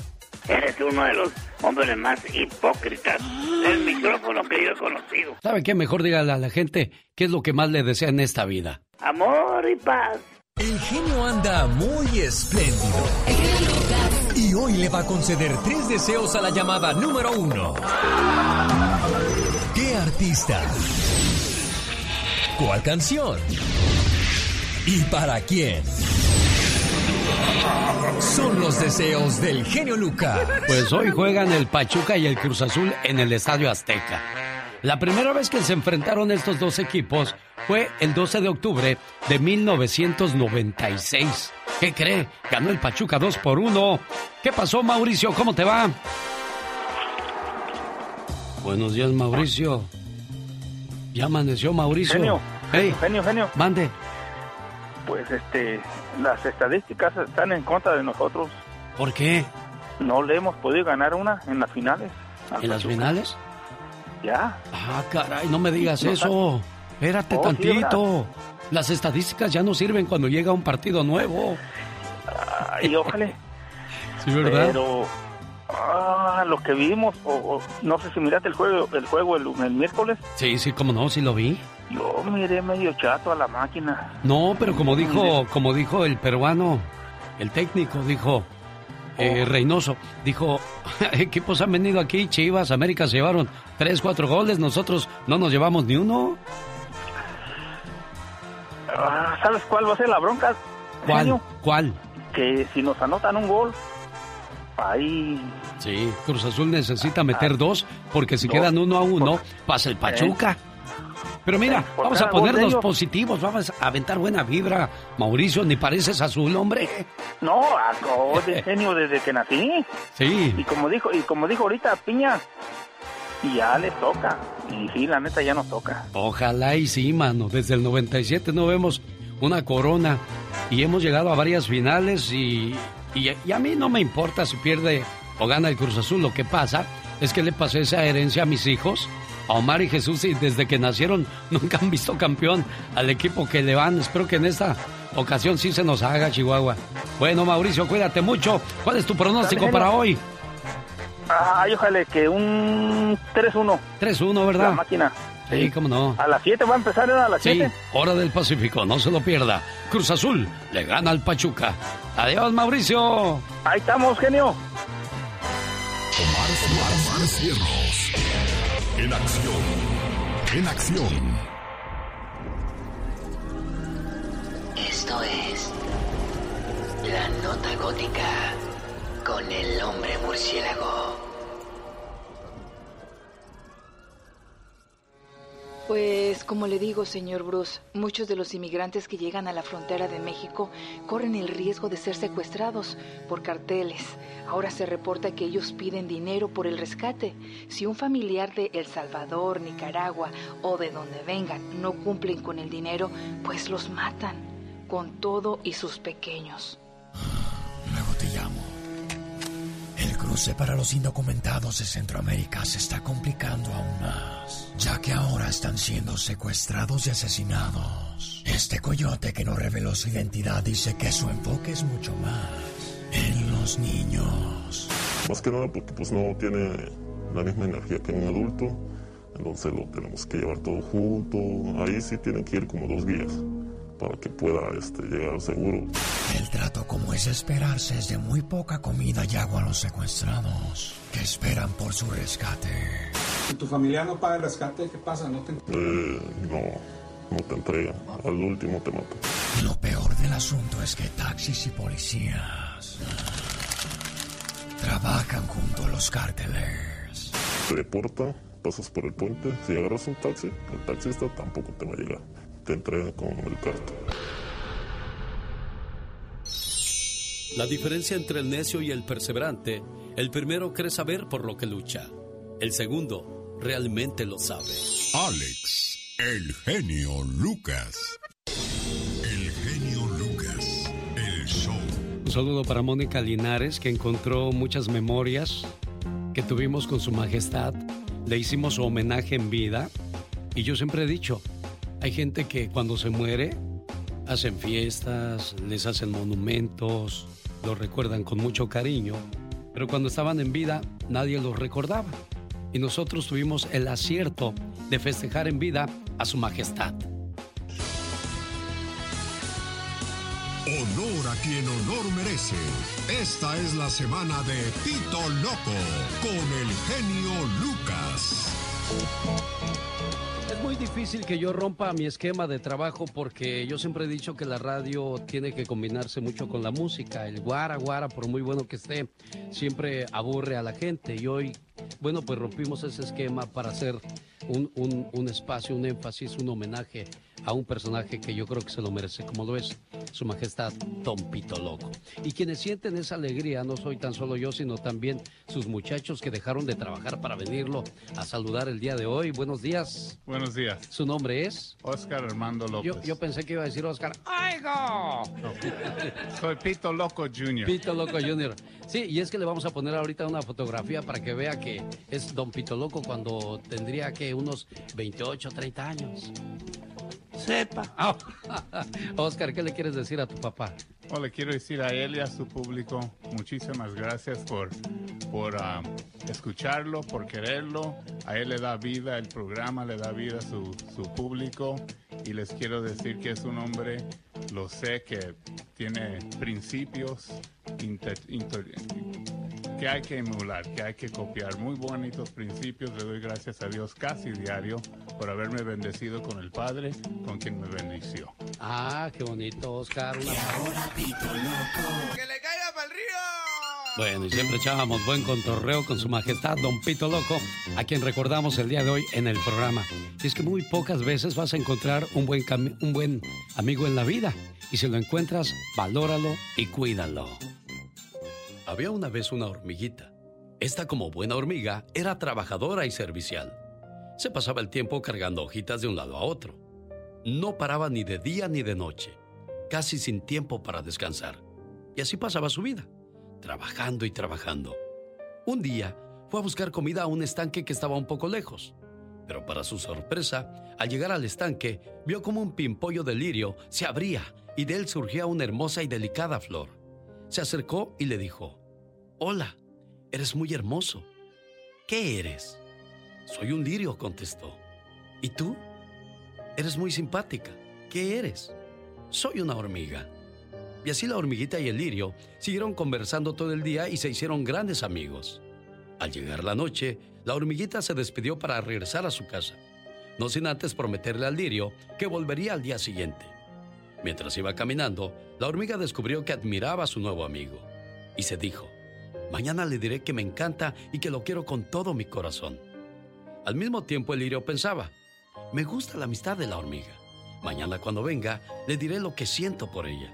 Eres uno de los hombres más hipócritas del micrófono que yo he conocido. ¿Sabe qué? Mejor dígale a la gente qué es lo que más le desea en esta vida. Amor y paz. El genio anda muy espléndido. Y hoy le va a conceder tres deseos a la llamada número uno. ¿Qué artista? ¿Cuál canción? ¿Y para quién? Son los deseos del genio Lucas. Pues hoy juegan el Pachuca y el Cruz Azul en el Estadio Azteca. La primera vez que se enfrentaron estos dos equipos fue el 12 de octubre de 1996. ¿Qué cree? Ganó el Pachuca 2 por 1. ¿Qué pasó, Mauricio? ¿Cómo te va? Buenos días, Mauricio. Ya amaneció, Mauricio. Genio. Hey, Genio, genio. mande. Pues este, las estadísticas están en contra de nosotros. ¿Por qué? No le hemos podido ganar una en las finales. al ¿En las finales? Ya. Ah, caray, no me digas No, eso. Espérate Oh, sí, tantito. Las estadísticas ya no sirven cuando llega un partido nuevo. Y ojalá. Sí, ¿verdad? Pero ah, lo que vimos, o, o- no sé si miraste el juego, el juego el, el miércoles. Sí, sí, cómo no, sí lo vi. Yo miré medio chato a la máquina. No, pero como dijo, como dijo el peruano, el técnico dijo, eh, Reynoso. Dijo, equipos han venido aquí, Chivas, América se llevaron tres, cuatro goles, nosotros no nos llevamos ni uno. Ah, ¿Sabes cuál va a ser la bronca? ¿Cuál? genio? ¿Cuál? Que si nos anotan un gol, ahí Sí, Cruz Azul necesita meter dos, porque si Dos. quedan uno a uno, pasa el Pachuca. Pero mira, vamos a ponernos positivos, vamos a aventar buena vibra. Mauricio, ni pareces azul, hombre. No, acabo de genio desde que nací. Sí. Y como dijo, y como dijo ahorita Piña, y ya le toca. Y sí, la neta ya nos toca. Ojalá y sí, mano. Desde el 97 no vemos una corona y hemos llegado a varias finales y, y, y a mí no me importa si pierde o gana el Cruz Azul. Lo que pasa es que le pasé esa herencia a mis hijos, a Omar y Jesús, y desde que nacieron nunca han visto campeón al equipo que le van. Espero que en esta ocasión sí se nos haga, Chihuahua. Bueno, Mauricio, cuídate mucho. ¿Cuál es tu pronóstico Dale, para hoy? Ay, ojalá que un 3-1. 3-1, ¿verdad? La máquina. Sí, cómo no. A las 7 va a empezar, ¿no? A las Sí, 7. hora del Pacífico, no se lo pierda. Cruz Azul le gana al Pachuca. Adiós, Mauricio. Ahí estamos, genio. Omar, Omar, Omar Cierros. En acción. En acción. Esto es La Nota Gótica con el hombre murciélago. Pues como le digo, señor Bruce, muchos de los inmigrantes que llegan a la frontera de México corren el riesgo de ser secuestrados por carteles. Ahora se reporta que ellos piden dinero por el rescate. Si un familiar de El Salvador, Nicaragua o de donde vengan no cumplen con el dinero, pues los matan, con todo y sus pequeños. Luego te llamo. El cruce para los indocumentados de Centroamérica se está complicando aún más, ya que ahora están siendo secuestrados y asesinados. Este coyote que no reveló su identidad dice que su enfoque es mucho más en los niños. Más que nada porque pues no tiene la misma energía que un adulto, entonces lo tenemos que llevar todo junto. Ahí sí tienen que ir como dos guías para que pueda este, llegar seguro. El trato, como es esperarse, es de muy poca comida y agua a los secuestrados, que esperan por su rescate. Si tu familiar no paga el rescate, ¿qué pasa? ¿No te... Eh, no, no te entregan. Al último te matan. Lo peor del asunto es que taxis y policías trabajan junto a los cárteles. Te deporta, pasas por el puente. Si agarras un taxi, el taxista tampoco te va a llegar. Te entregan con el cartel. La diferencia entre el necio y el perseverante, el primero cree saber por lo que lucha. El segundo realmente lo sabe. Alex, el genio Lucas. El genio Lucas. El show. Un saludo para Mónica Linares, que encontró muchas memorias que tuvimos con su majestad. Le hicimos su homenaje en vida. Y yo siempre he dicho, hay gente que cuando se muere, hacen fiestas, les hacen monumentos, los recuerdan con mucho cariño. Pero cuando estaban en vida, nadie los recordaba. Y nosotros tuvimos el acierto de festejar en vida a su majestad. Honor a quien honor merece. Esta es la semana de Tito Loco con el genio Lucas. Es muy difícil que yo rompa mi esquema de trabajo porque yo siempre he dicho que la radio tiene que combinarse mucho con la música. El guara guara, por muy bueno que esté, siempre aburre a la gente. Y hoy, bueno, pues rompimos ese esquema para hacer un, un- un espacio, un énfasis, un homenaje a un personaje que yo creo que se lo merece, como lo es su majestad Don Pito Loco. Y quienes sienten esa alegría no soy tan solo yo, sino también sus muchachos que dejaron de trabajar para venirlo a saludar el día de hoy. Buenos días. Buenos días. ¿Su nombre es? Oscar Armando López. Yo, yo pensé que iba a decir Oscar. ¡Aigo! Soy Pito Loco Jr. Pito Loco Jr. Sí, y es que le vamos a poner ahorita una fotografía para que vea que es Don Pito Loco cuando tendría que unos 28, 30 años. Sepa. Ah, Oscar, ¿qué le quieres decir a tu papá? Oh, le quiero decir a él y a su público muchísimas gracias por, por ah, escucharlo, por quererlo. A él le da vida el programa, le da vida a su, su público. Y les quiero decir que es un hombre, lo sé, que tiene principios, inter- inter- que hay que emular, que hay que copiar. Muy bonitos principios. Le doy gracias a Dios casi diario por haberme bendecido con el Padre, con quien me bendició. Ah, qué bonito, Oscar. Una ¡Que le caiga para el río! Bueno, y siempre echábamos buen contorreo con su majestad, don Pito Loco, a quien recordamos el día de hoy en el programa. Y es que muy pocas veces vas a encontrar un buen, un buen amigo en la vida. Y si lo encuentras, valóralo y cuídalo. Había una vez una hormiguita. Esta, como buena hormiga, era trabajadora y servicial. Se pasaba el tiempo cargando hojitas de un lado a otro. No paraba ni de día ni de noche, casi sin tiempo para descansar. Y así pasaba su vida trabajando y trabajando. Un día fue a buscar comida a un estanque que estaba un poco lejos. Pero para su sorpresa, al llegar al estanque, vio como un pimpollo de lirio se abría y de él surgía una hermosa y delicada flor. Se acercó y le dijo, Hola, eres muy hermoso. ¿Qué eres? Soy un lirio, contestó. ¿Y tú? Eres muy simpática. ¿Qué eres? Soy una hormiga. Y así la hormiguita y el lirio siguieron conversando todo el día y se hicieron grandes amigos. Al llegar la noche, la hormiguita se despidió para regresar a su casa, no sin antes prometerle al lirio que volvería al día siguiente. Mientras iba caminando, la hormiga descubrió que admiraba a su nuevo amigo y se dijo, mañana le diré que me encanta y que lo quiero con todo mi corazón. Al mismo tiempo el lirio pensaba, me gusta la amistad de la hormiga. Mañana cuando venga, le diré lo que siento por ella.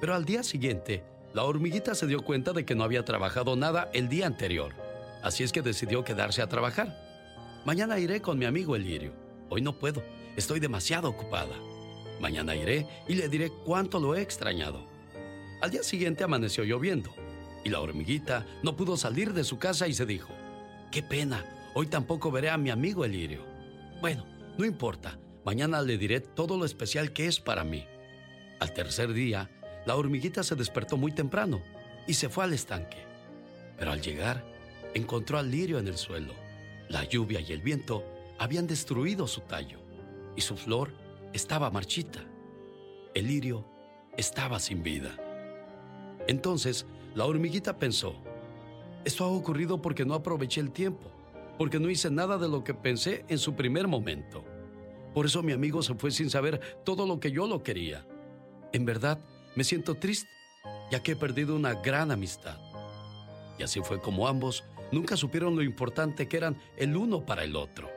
Pero al día siguiente, la hormiguita se dio cuenta de que no había trabajado nada el día anterior. Así es que decidió quedarse a trabajar. Mañana iré con mi amigo el lirio. Hoy no puedo, estoy demasiado ocupada. Mañana iré y le diré cuánto lo he extrañado. Al día siguiente amaneció lloviendo y la hormiguita no pudo salir de su casa y se dijo, qué pena, hoy tampoco veré a mi amigo el lirio. Bueno, no importa, mañana le diré todo lo especial que es para mí. Al tercer día, la hormiguita se despertó muy temprano y se fue al estanque. Pero al llegar, encontró al lirio en el suelo. La lluvia y el viento habían destruido su tallo y su flor estaba marchita. El lirio estaba sin vida. Entonces, la hormiguita pensó, esto ha ocurrido porque no aproveché el tiempo, porque no hice nada de lo que pensé en su primer momento. Por eso mi amigo se fue sin saber todo lo que yo lo quería. En verdad, me siento triste, ya que he perdido una gran amistad. Y así fue como ambos nunca supieron lo importante que eran el uno para el otro.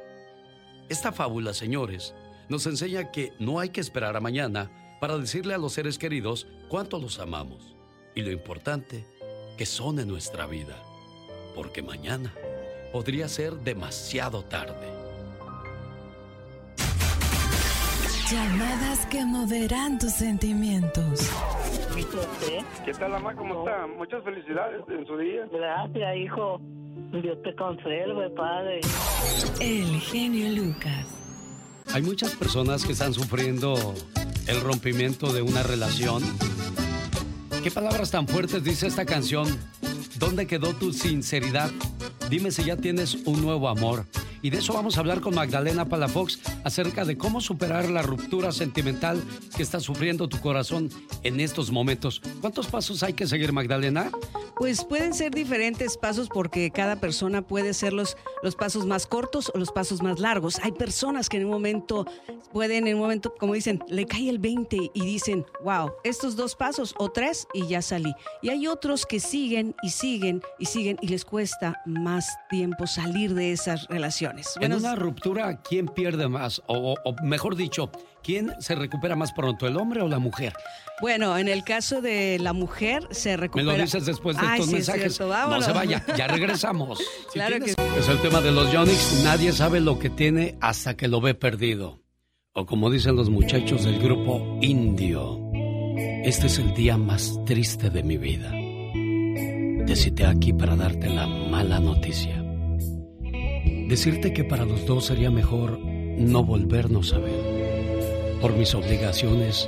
Esta fábula, señores, nos enseña que no hay que esperar a mañana para decirle a los seres queridos cuánto los amamos y lo importante que son en nuestra vida, porque mañana podría ser demasiado tarde. Llamadas que moverán tus sentimientos. ¿Qué tal, mamá? ¿Cómo está? Muchas felicidades en su día. Gracias, hijo. Dios te conserve, Padre. El genio Lucas. Hay muchas personas que están sufriendo el rompimiento de una relación. ¿Qué palabras tan fuertes dice esta canción? ¿Dónde quedó tu sinceridad? Dime si ya tienes un nuevo amor. Y de eso vamos a hablar con Magdalena Palafox acerca de cómo superar la ruptura sentimental que está sufriendo tu corazón en estos momentos. ¿Cuántos pasos hay que seguir, Magdalena? Pues pueden ser diferentes pasos porque cada persona puede ser los, los pasos más cortos o los pasos más largos. Hay personas que en un momento pueden, en un momento, como dicen, le cae el 20 y dicen, wow, estos dos pasos o tres y ya salí. Y hay otros que siguen y siguen y siguen y les cuesta más tiempo salir de esas relaciones. En una ruptura, ¿quién pierde más? O, o- o mejor dicho, ¿quién se recupera más pronto, el hombre o la mujer? Bueno, en el caso de la mujer se Me recupera. lo dices después de Ay, estos sí, es mensajes. cierto, no se vaya, ya regresamos. Si Claro tienes- que sí. Es el tema de los Yonix. Nadie sabe lo que tiene hasta que lo ve perdido. O como dicen los muchachos del grupo Indio. Este es el día más triste de mi vida. Te cité aquí para darte la mala noticia. Decirte que para los dos sería mejor no volvernos a ver. Por mis obligaciones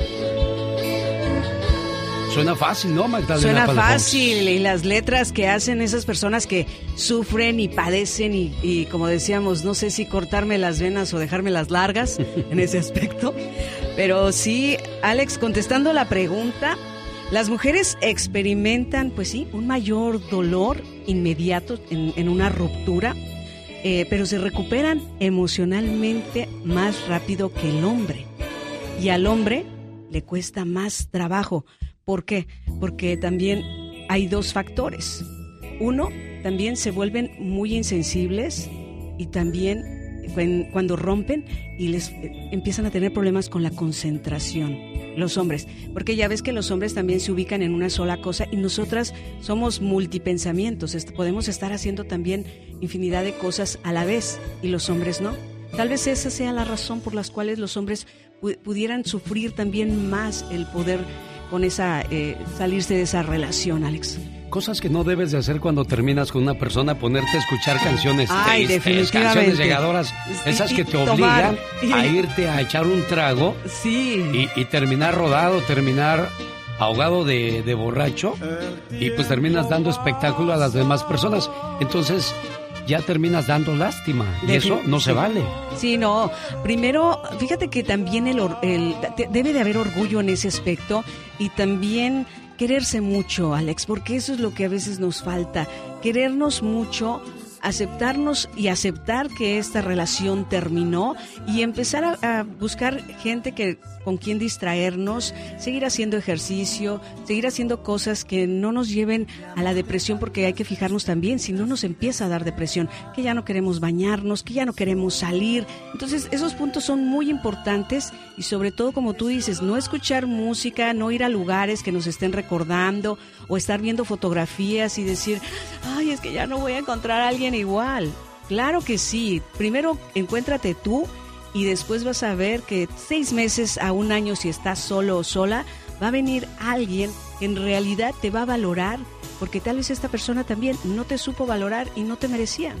Suena fácil, ¿no, Magdalena? Suena fácil y las letras que hacen esas personas que sufren y padecen y, y como decíamos, no sé si cortarme las venas o dejarme las largas en ese aspecto, pero sí, Alex, contestando la pregunta, las mujeres experimentan, pues sí, un mayor dolor inmediato en, en una ruptura, eh, pero se recuperan emocionalmente más rápido que el hombre. Y al hombre le cuesta más trabajo. ¿Por qué? Porque también hay dos factores. Uno, también se vuelven muy insensibles y también cuando rompen y les eh, empiezan a tener problemas con la concentración, los hombres. Porque ya ves que los hombres también se ubican en una sola cosa y nosotras somos multipensamientos. Podemos estar haciendo también infinidad de cosas a la vez y los hombres no. Tal vez esa sea la razón por las cuales los hombres pu- pudieran sufrir también más el poder con esa eh, salirse de esa relación, Alex. Cosas que no debes de hacer cuando terminas con una persona, ponerte a escuchar canciones Ay, tristes, definitivamente. canciones llegadoras, esas que te tomar. obligan a irte a echar un trago sí. y, y terminar rodado, terminar ahogado de, de borracho y pues terminas dando espectáculo a las demás personas. Entonces ya terminas dando lástima y eso no se vale. Sí, no. Primero, fíjate que también el, el- debe de haber orgullo en ese aspecto y también quererse mucho, Alex, porque eso es lo que a veces nos falta. Querernos mucho, aceptarnos y aceptar que esta relación terminó y empezar a, a buscar gente que con quien distraernos, seguir haciendo ejercicio, seguir haciendo cosas que no nos lleven a la depresión, porque hay que fijarnos también, si no nos empieza a dar depresión, que ya no queremos bañarnos, que ya no queremos salir. Entonces, esos puntos son muy importantes y sobre todo, como tú dices, no escuchar música, no ir a lugares que nos estén recordando o estar viendo fotografías y decir, ay, es que ya no voy a encontrar a alguien igual. Claro que sí. Primero encuéntrate tú y después vas a ver que seis meses a un año, si estás solo o sola, va a venir alguien que en realidad te va a valorar, porque tal vez esta persona también no te supo valorar y no te merecía.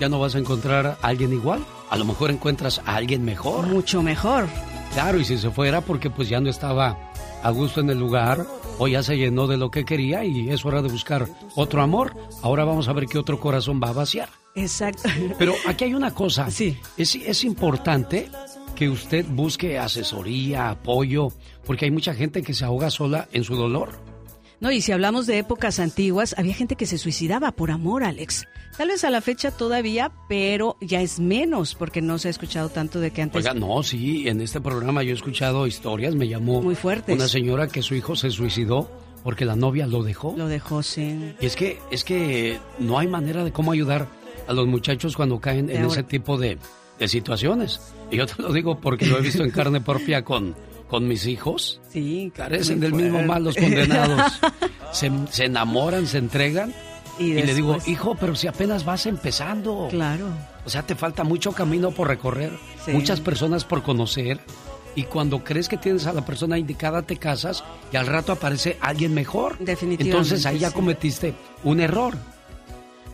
Ya no vas a encontrar a alguien igual, a lo mejor encuentras a alguien mejor. Mucho mejor. Claro, y si se fuera porque pues ya no estaba a gusto en el lugar o ya se llenó de lo que quería y es hora de buscar otro amor. Ahora vamos a ver qué otro corazón va a vaciar. Exacto. Pero aquí hay una cosa. Sí. Es, es importante que usted busque asesoría, apoyo, porque hay mucha gente que se ahoga sola en su dolor. No, y si hablamos de épocas antiguas, había gente que se suicidaba por amor, Alex. Tal vez a la fecha todavía, pero ya es menos, porque no se ha escuchado tanto de que antes... Oiga, no, sí, en este programa yo he escuchado historias, me llamó Muy una señora que su hijo se suicidó porque la novia lo dejó. Lo dejó, sí. Y es que, es que no hay manera de cómo ayudar a los muchachos cuando caen en ahora- ese tipo de, de situaciones. Y yo te lo digo porque lo he visto en carne propia con, con mis hijos. Sí, Carecen del mismo mal los condenados. Se, se enamoran, se entregan. Y Y, le digo, hijo, pero si apenas vas empezando. Claro. O sea, te falta mucho camino por recorrer, Sí. muchas personas por conocer. Y cuando crees que tienes a la persona indicada, te casas y al rato aparece alguien mejor. Definitivamente, Entonces ahí ya sí. cometiste un error.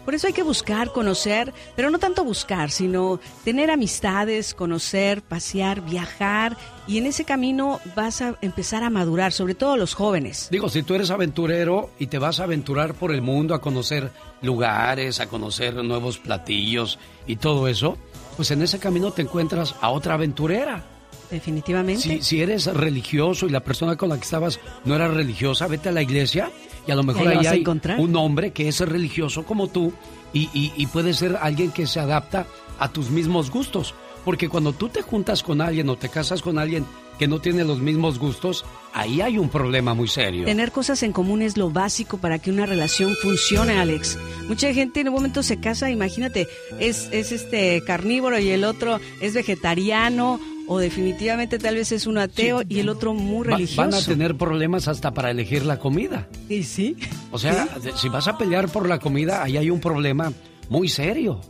Por eso hay que buscar, conocer, pero no tanto buscar, sino tener amistades, conocer, pasear, viajar, y en ese camino vas a empezar a madurar, sobre todo los jóvenes. Digo, si tú eres aventurero y te vas a aventurar por el mundo a conocer lugares, a conocer nuevos platillos y todo eso, pues en ese camino te encuentras a otra aventurera. Definitivamente. Si, si eres religioso y la persona con la que estabas no era religiosa, vete a la iglesia y a lo mejor ahí ahí hay encontrar. un hombre que es religioso como tú y, y- y puede ser alguien que se adapta a tus mismos gustos. Porque cuando tú te juntas con alguien o te casas con alguien que no tiene los mismos gustos, ahí hay un problema muy serio. Tener cosas en común es lo básico para que una relación funcione, Alex. Mucha gente en un momento se casa, imagínate, es, es este carnívoro y el otro es vegetariano o definitivamente tal vez es un ateo y el otro muy Va- religioso. van a tener problemas hasta para elegir la comida. ¿Y sí? O sea, si vas a pelear por la comida, ahí hay un problema muy serio.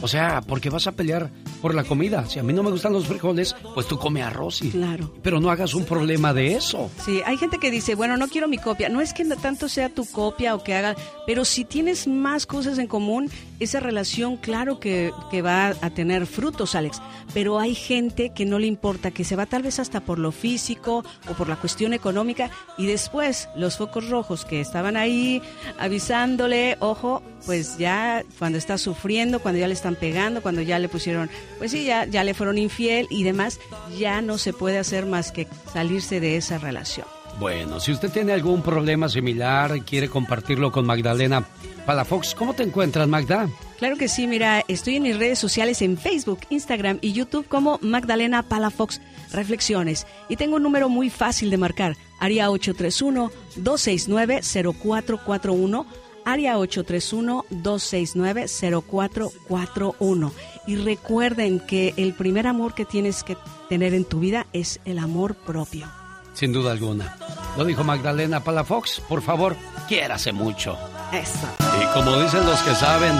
O sea, porque vas a pelear por la comida. Si a mí no me gustan los frijoles, pues tú come arroz y... Claro. Pero no hagas un problema de eso. Sí, hay gente que dice, bueno, no quiero mi copia. No es que tanto sea tu copia o que haga, pero si tienes más cosas en común, esa relación, claro que, que va a tener frutos, Alex. Pero hay gente que no le importa, que se va tal vez hasta por lo físico o por la cuestión económica y después los focos rojos que estaban ahí avisándole, ojo, pues ya cuando está sufriendo, cuando ya le están pegando, cuando ya le pusieron, pues sí, ya, ya le fueron infiel y demás, ya no se puede hacer más que salirse de esa relación. Bueno, si usted tiene algún problema similar y quiere compartirlo con Magdalena Palafox, ¿cómo te encuentras, Magda? Claro que sí, mira, estoy en mis redes sociales en Facebook, Instagram y YouTube como Magdalena Palafox Reflexiones y tengo un número muy fácil de marcar, área 831-269-0441, área 831-269-0441. Y recuerden que el primer amor que tienes que tener en tu vida es el amor propio. Sin duda alguna. Lo dijo Magdalena Palafox, por favor, quiérase mucho. Eso. Y como dicen los que saben,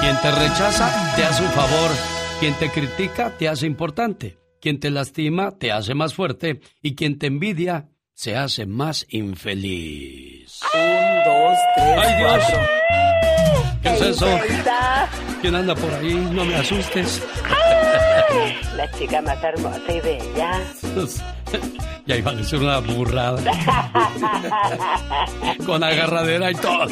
quien te rechaza te hace un favor, quien te critica te hace importante, quien te lastima te hace más fuerte y quien te envidia se hace más infeliz. Un, dos, tres, ¡Ay, Dios! cuatro. ¿Qué es eso? ¿Quién anda por ahí? No me asustes. La chica más hermosa y bella. Ya iba a decir una burrada. Con agarradera y todo.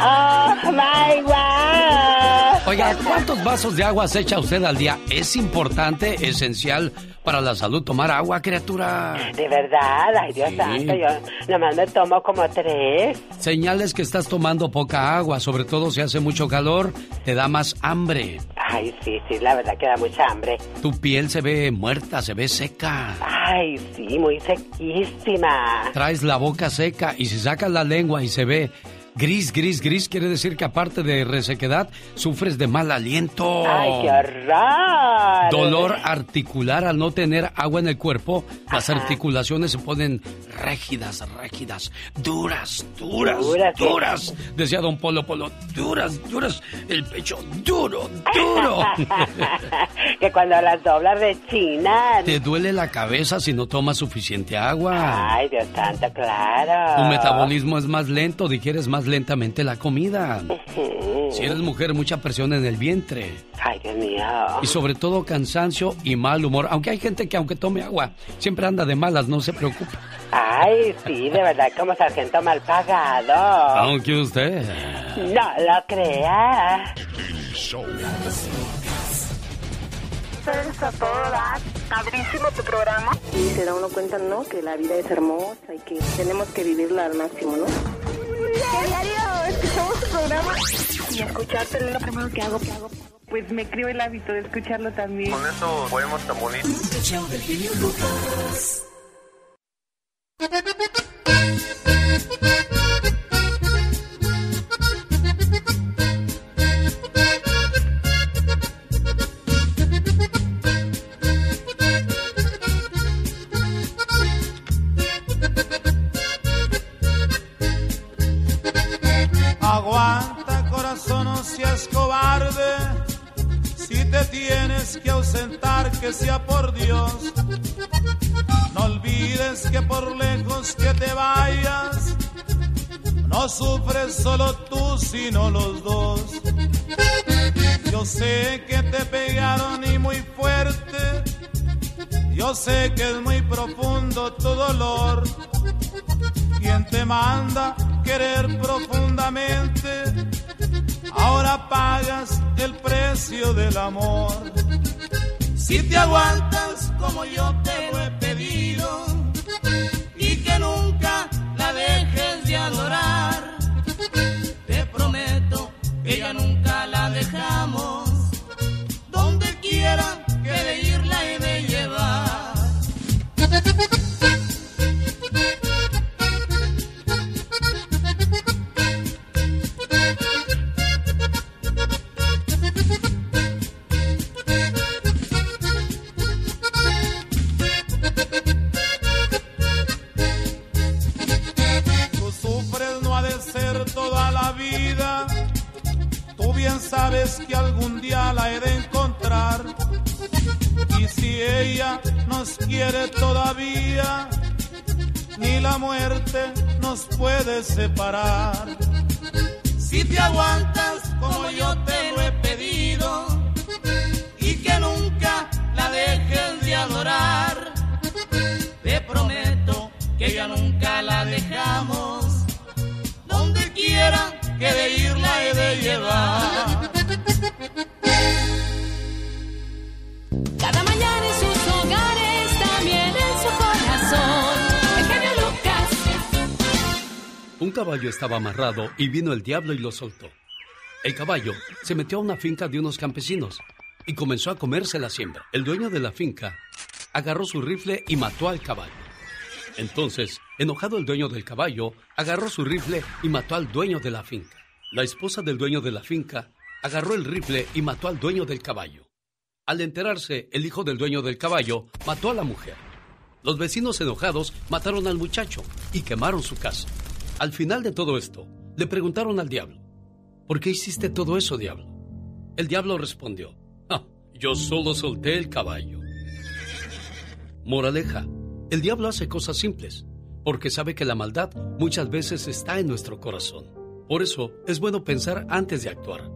¡Oh, my God! Oiga, ¿cuántos vasos de agua se echa usted al día? Es importante, esencial para la salud tomar agua, criatura. De verdad, ay Dios Sí. santo, yo nomás me tomo como tres. Señales que estás tomando poca agua, sobre todo si hace mucho calor, te da más hambre. Ay, sí, sí, la verdad que da mucha hambre. Tu piel se ve muerta, se ve seca. Ay, sí, muy sequísima. Traes la boca seca y si sacas la lengua y se ve gris, gris, gris, quiere decir que aparte de resequedad, sufres de mal aliento. Ay, qué horror. Dolor articular al no tener agua en el cuerpo, las articulaciones se ponen rígidas, rígidas, duras, duras, Duras. Decía don Polo Polo, duras, duras, el pecho duro, duro. que cuando las doblas rechinan. Te duele la cabeza si no tomas suficiente agua. Ay, Dios santo, claro. Tu metabolismo es más lento, digieres más lentamente la comida. Si eres mujer, mucha presión en el vientre. Ay, Dios mío. Y sobre todo cansancio y mal humor. Aunque hay gente que aunque tome agua, siempre anda de malas, no se preocupe. Ay, sí, de verdad, como sargento mal pagado. Aunque usted... No lo crea. A todo dar. Padrísimo tu programa. Y se da uno cuenta, ¿no? Que la vida es hermosa y que tenemos que vivirla al máximo, ¿no? Diario, escuchamos tu programa. Y escucharte es lo primero que hago, que hago. Pues me creo el hábito de escucharlo también. Con eso podemos tan bonito. Te tienes que ausentar, que sea por Dios. No olvides que por lejos que te vayas, no sufres solo tú, sino los dos. Yo sé que te pegaron y muy fuerte. Yo sé que es muy profundo tu dolor. Quien te manda querer profundamente, ahora pagas el precio del amor. Si te aguantas como yo te lo he pedido y vino el diablo y lo soltó. El caballo se metió a una finca de unos campesinos y comenzó a comerse la siembra. El dueño de la finca agarró su rifle y mató al caballo. Entonces, enojado el dueño del caballo, agarró su rifle y mató al dueño de la finca. La esposa del dueño de la finca agarró el rifle y mató al dueño del caballo. Al enterarse, el hijo del dueño del caballo mató a la mujer. Los vecinos enojados mataron al muchacho y quemaron su casa. Al final de todo esto, le preguntaron al diablo, ¿por qué hiciste todo eso, diablo? El diablo respondió, "Ah, yo solo solté el caballo. Moraleja, el diablo hace cosas simples, porque sabe que la maldad muchas veces está en nuestro corazón. Por eso es bueno pensar antes de actuar.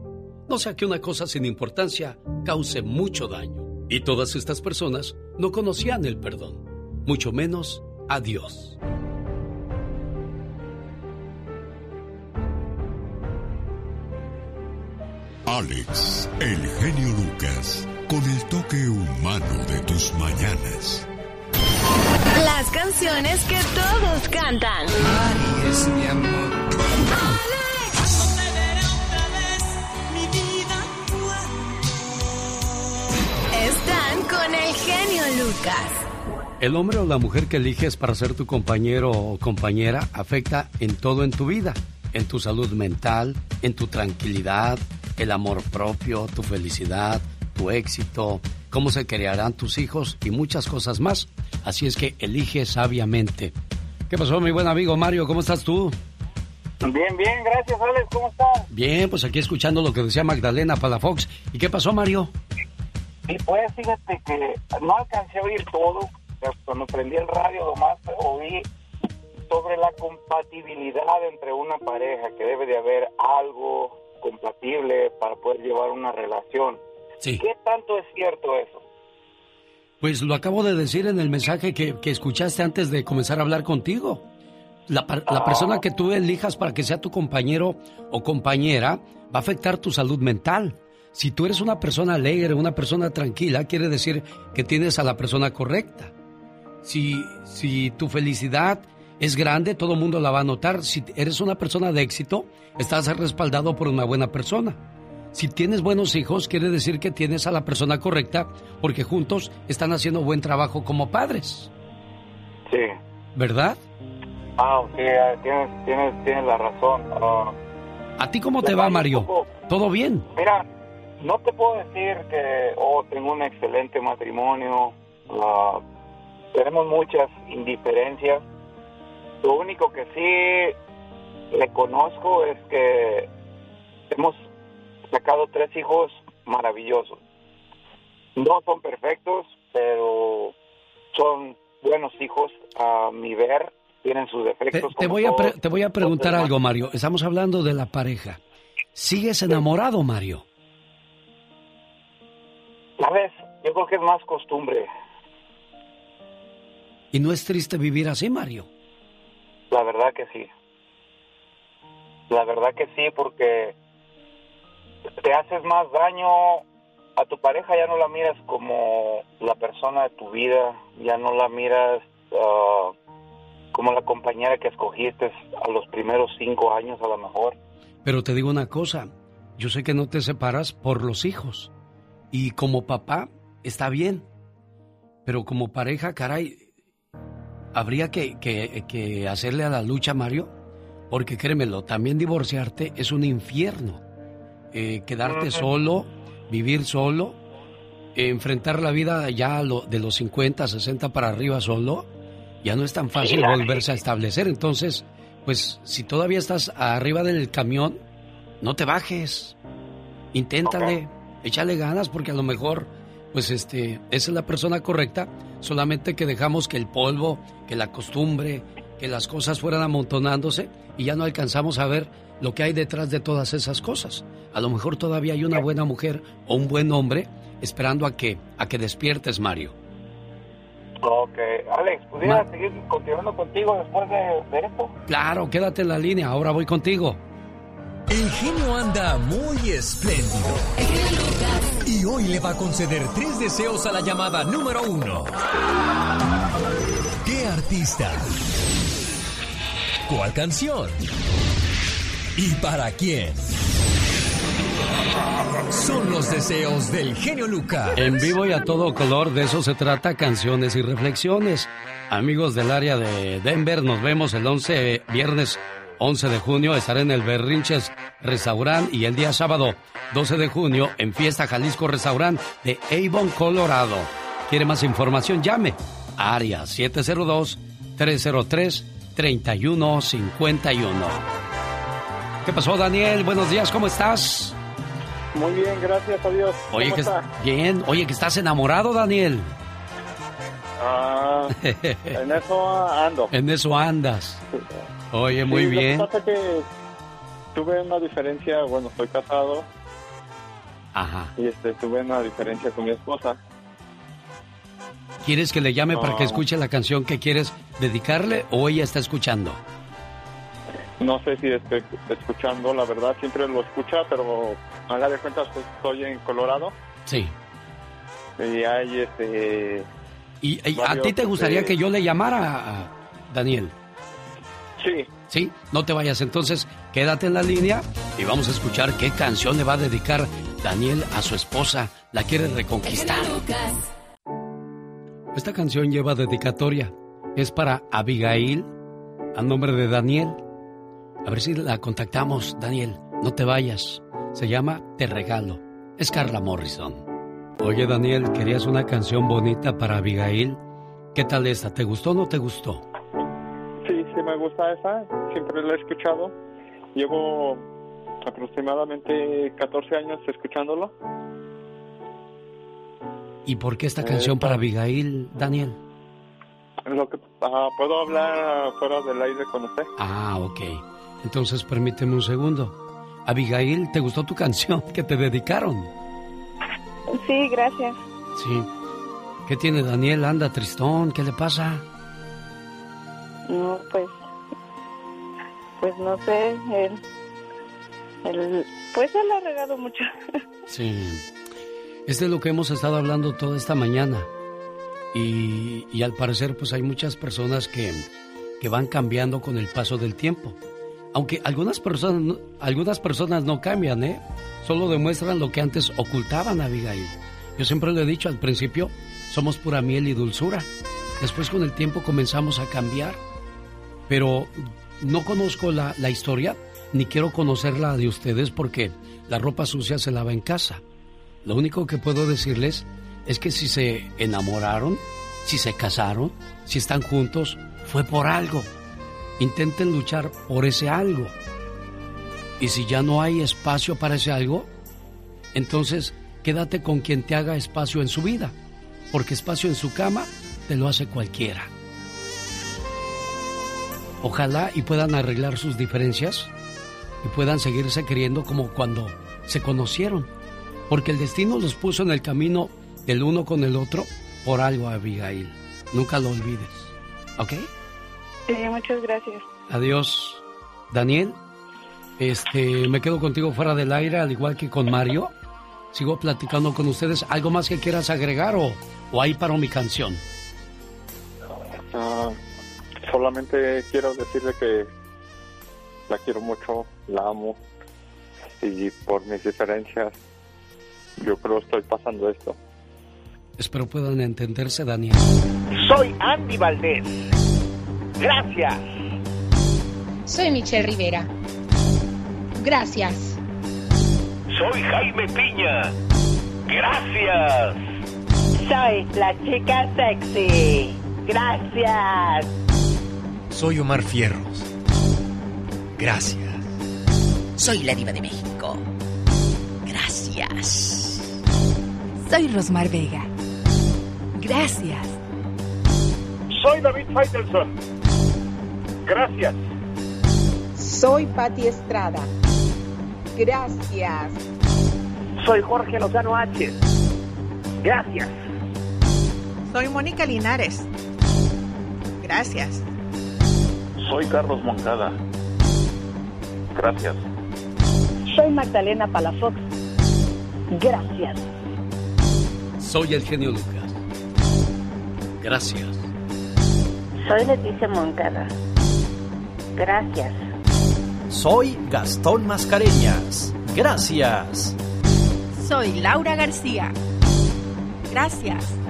No sea que una cosa sin importancia cause mucho daño. Y todas estas personas no conocían el perdón, mucho menos a Dios. Alex, el genio Lucas, con el toque humano de tus mañanas. Las canciones que todos cantan. Ari es mi amor. Están con el genio Lucas. El hombre o la mujer que eliges para ser tu compañero o compañera afecta en todo en tu vida, en tu salud mental, en tu tranquilidad, el amor propio, tu felicidad, tu éxito, cómo se criarán tus hijos y muchas cosas más. Así es que elige sabiamente. ¿Qué pasó, mi buen amigo Mario? ¿Cómo estás tú? Bien, bien, gracias, Alex. ¿Cómo estás? Bien, pues aquí escuchando lo que decía Magdalena Palafox. ¿Y qué pasó, Mario? Y pues fíjate que no alcancé a oír todo, cuando prendí el radio nomás oí sobre la compatibilidad entre una pareja, que debe de haber algo compatible para poder llevar una relación. Sí. ¿Qué tanto es cierto eso? Pues lo acabo de decir en el mensaje que, que escuchaste antes de comenzar a hablar contigo. La, la persona que tú elijas para que sea tu compañero o compañera va a afectar tu salud mental. Si tú eres una persona alegre, una persona tranquila, quiere decir que tienes a la persona correcta. Si, si tu felicidad es grande, todo el mundo la va a notar. Si eres una persona de éxito, estás respaldado por una buena persona. Si tienes buenos hijos, quiere decir que tienes a la persona correcta porque juntos están haciendo buen trabajo como padres. Sí. ¿Verdad? Ah, ok, ah, tienes, tienes, tienes la razón. Ah, ¿A ti cómo te va, Mario? ¿Todo bien? Mira, no te puedo decir que oh, tengo un excelente matrimonio. ah, tenemos muchas indiferencias. Lo único que sí le conozco es que hemos sacado tres hijos maravillosos. No son perfectos, pero son buenos hijos a mi ver. Tienen sus defectos. te voy a te voy a preguntar algo, Mario. Estamos hablando de la pareja. ¿Sigues enamorado, Mario? ¿Sabes? Yo creo que es más costumbre. ¿Y no es triste vivir así, Mario? La verdad que sí. La verdad que sí, porque te haces más daño a tu pareja, ya no la miras como la persona de tu vida, ya no la miras ah, como la compañera que escogiste a los primeros cinco años a lo mejor. Pero te digo una cosa, yo sé que no te separas por los hijos. Y como papá, está bien. Pero como pareja, caray, habría que, que- que hacerle a la lucha, Mario. Porque créemelo, también divorciarte es un infierno. Eh, quedarte solo, vivir solo, eh, enfrentar la vida ya lo- de los 50, 60 para arriba solo, ya no es tan fácil Sí, volverse a establecer. Entonces, pues si todavía estás arriba del camión, no te bajes. Inténtale, échale ganas porque a lo mejor pues este, esa es la persona correcta, solamente que dejamos que el polvo, que la costumbre, que las cosas fueran amontonándose y ya no alcanzamos a ver lo que hay detrás de todas esas cosas. A lo mejor todavía hay una buena mujer o un buen hombre esperando a que, a que despiertes, Mario. Ok, Alex, ¿pudiera seguir continuando contigo después de, de esto? Claro, quédate en la línea, ahora voy contigo. El genio anda muy espléndido. Y hoy le va a conceder tres deseos a la llamada número uno. ¿Qué artista? ¿Cuál canción? ¿Y para quién? Son los deseos del genio Lucas. En vivo y a todo color, de eso se trata, canciones y reflexiones. Amigos del área de Denver, nos vemos el 11, viernes 11 de junio, estaré en el Berrinches Restaurant y el día sábado 12 de junio en Fiesta Jalisco Restaurant de Avon, Colorado. ¿Quiere más información? Llame. Área 702-303-3151. ¿Qué pasó, Daniel? Buenos días, ¿cómo estás? Muy bien, gracias a Dios. Oye, ¿Cómo que está? bien. Oye, que estás enamorado, Daniel. Ah, en eso ando. En eso andas. Oye, muy Sí, bien. Lo que pasa es que tuve una diferencia, bueno, estoy casado Ajá. y este tuve una diferencia con mi esposa. ¿Quieres que le llame para que No. escuche la canción que quieres dedicarle o ella está escuchando? No sé si estoy escuchando, la verdad, siempre lo escucha, pero haga de cuenta que estoy en Colorado Sí. y hay este... ¿Y, y a ti te gustaría este, que yo le llamara a Daniel? Sí. Sí, no te vayas. Entonces, quédate en la línea y vamos a escuchar qué canción le va a dedicar Daniel a su esposa. La quiere reconquistar. Esta canción lleva dedicatoria. Es para Abigail, a nombre de Daniel. A ver si la contactamos, Daniel. No te vayas. Se llama Te Regalo. Es Carla Morrison. Oye, Daniel, ¿querías una canción bonita para Abigail? ¿Qué tal esta? ¿Te gustó o no te gustó? Me gusta esa, siempre la he escuchado. Llevo aproximadamente 14 años escuchándolo. ¿Y por qué esta canción para Abigail, Daniel? Lo que, ah, ¿Puedo hablar fuera del aire con usted? Ah, ok. Entonces permíteme un segundo. Abigail, ¿te gustó tu canción que te dedicaron? Sí, gracias. Sí. ¿Qué tiene Daniel? Anda tristón, ¿qué le pasa? No, pues, pues no sé, él, él, pues él ha regado mucho. Sí. Es de lo que hemos estado hablando toda esta mañana. Y, al parecer, pues hay muchas personas que, que van cambiando con el paso del tiempo. Aunque algunas personas, algunas personas no cambian, ¿eh? Solo demuestran lo que antes ocultaban a Abigail. Yo siempre lo he dicho al principio, somos pura miel y dulzura. Después con el tiempo comenzamos a cambiar. Pero no conozco la, la historia, ni quiero conocerla de ustedes porque la ropa sucia se lava en casa. Lo único que puedo decirles es que si se enamoraron, si se casaron, si están juntos, fue por algo. Intenten luchar por ese algo. Y si ya no hay espacio para ese algo, entonces quédate con quien te haga espacio en su vida, porque espacio en su cama te lo hace cualquiera. Ojalá y puedan arreglar sus diferencias y puedan seguirse queriendo como cuando se conocieron, porque el destino los puso en el camino del uno con el otro por algo, Abigail. Nunca lo olvides. ¿Ok? Sí, muchas gracias. Adiós. Daniel, este, me quedo contigo fuera del aire, al igual que con Mario. Sigo platicando con ustedes. ¿Algo más que quieras agregar o, o ahí paro mi canción? Ah, solamente quiero decirle que la quiero mucho, la amo y por mis diferencias yo creo estoy pasando esto. Espero puedan entenderse, Daniel. Soy Andy Valdés. Gracias. Soy Michelle Rivera. Gracias. Soy Jaime Piña. Gracias. Soy la chica sexy. Gracias. Soy Omar Fierros. Gracias. Soy la diva de México. Gracias. Soy Rosmar Vega. Gracias. Soy David Faitelson. Gracias. Soy Patti Estrada. Gracias. Soy Jorge Lozano H. Gracias. Soy Mónica Linares. Gracias. Soy Carlos Moncada. Gracias. Soy Magdalena Palafox. Gracias. Soy el genio Lucas. Gracias. Soy Leticia Moncada. Gracias. Soy Gastón Mascareñas. Gracias. Soy Laura García. Gracias.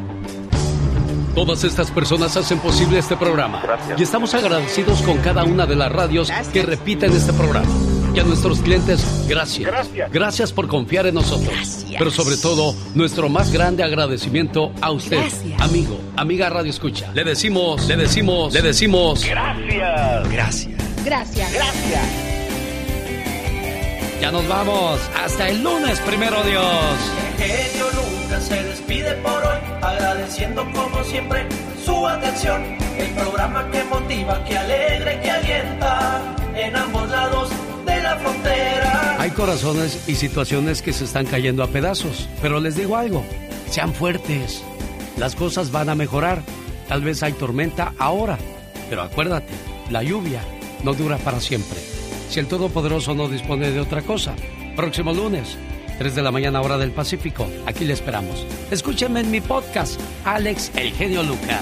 Todas estas personas hacen posible este programa. Y estamos agradecidos con cada una de las radios que repiten este programa. Y a nuestros clientes, gracias. Gracias. por confiar en nosotros. Pero sobre todo, nuestro más grande agradecimiento a usted, amigo, amiga Radio Escucha. Le decimos, le decimos, le decimos. Gracias. Gracias. Gracias. Gracias. Ya nos vamos. Hasta el lunes, primero Dios. genio Lucas se despide por hoy, agradeciendo como siempre su atención. El programa que motiva, que alegra y que alienta en ambos lados de la frontera. Hay corazones y situaciones que se están cayendo a pedazos, pero les digo algo, sean fuertes. Las cosas van a mejorar. Tal vez hay tormenta ahora, pero acuérdate, la lluvia no dura para siempre. Si el Todopoderoso no dispone de otra cosa, próximo lunes, 3 de la mañana hora del Pacífico, aquí le esperamos. Escúchenme en mi podcast, Alex El Genio Lucas.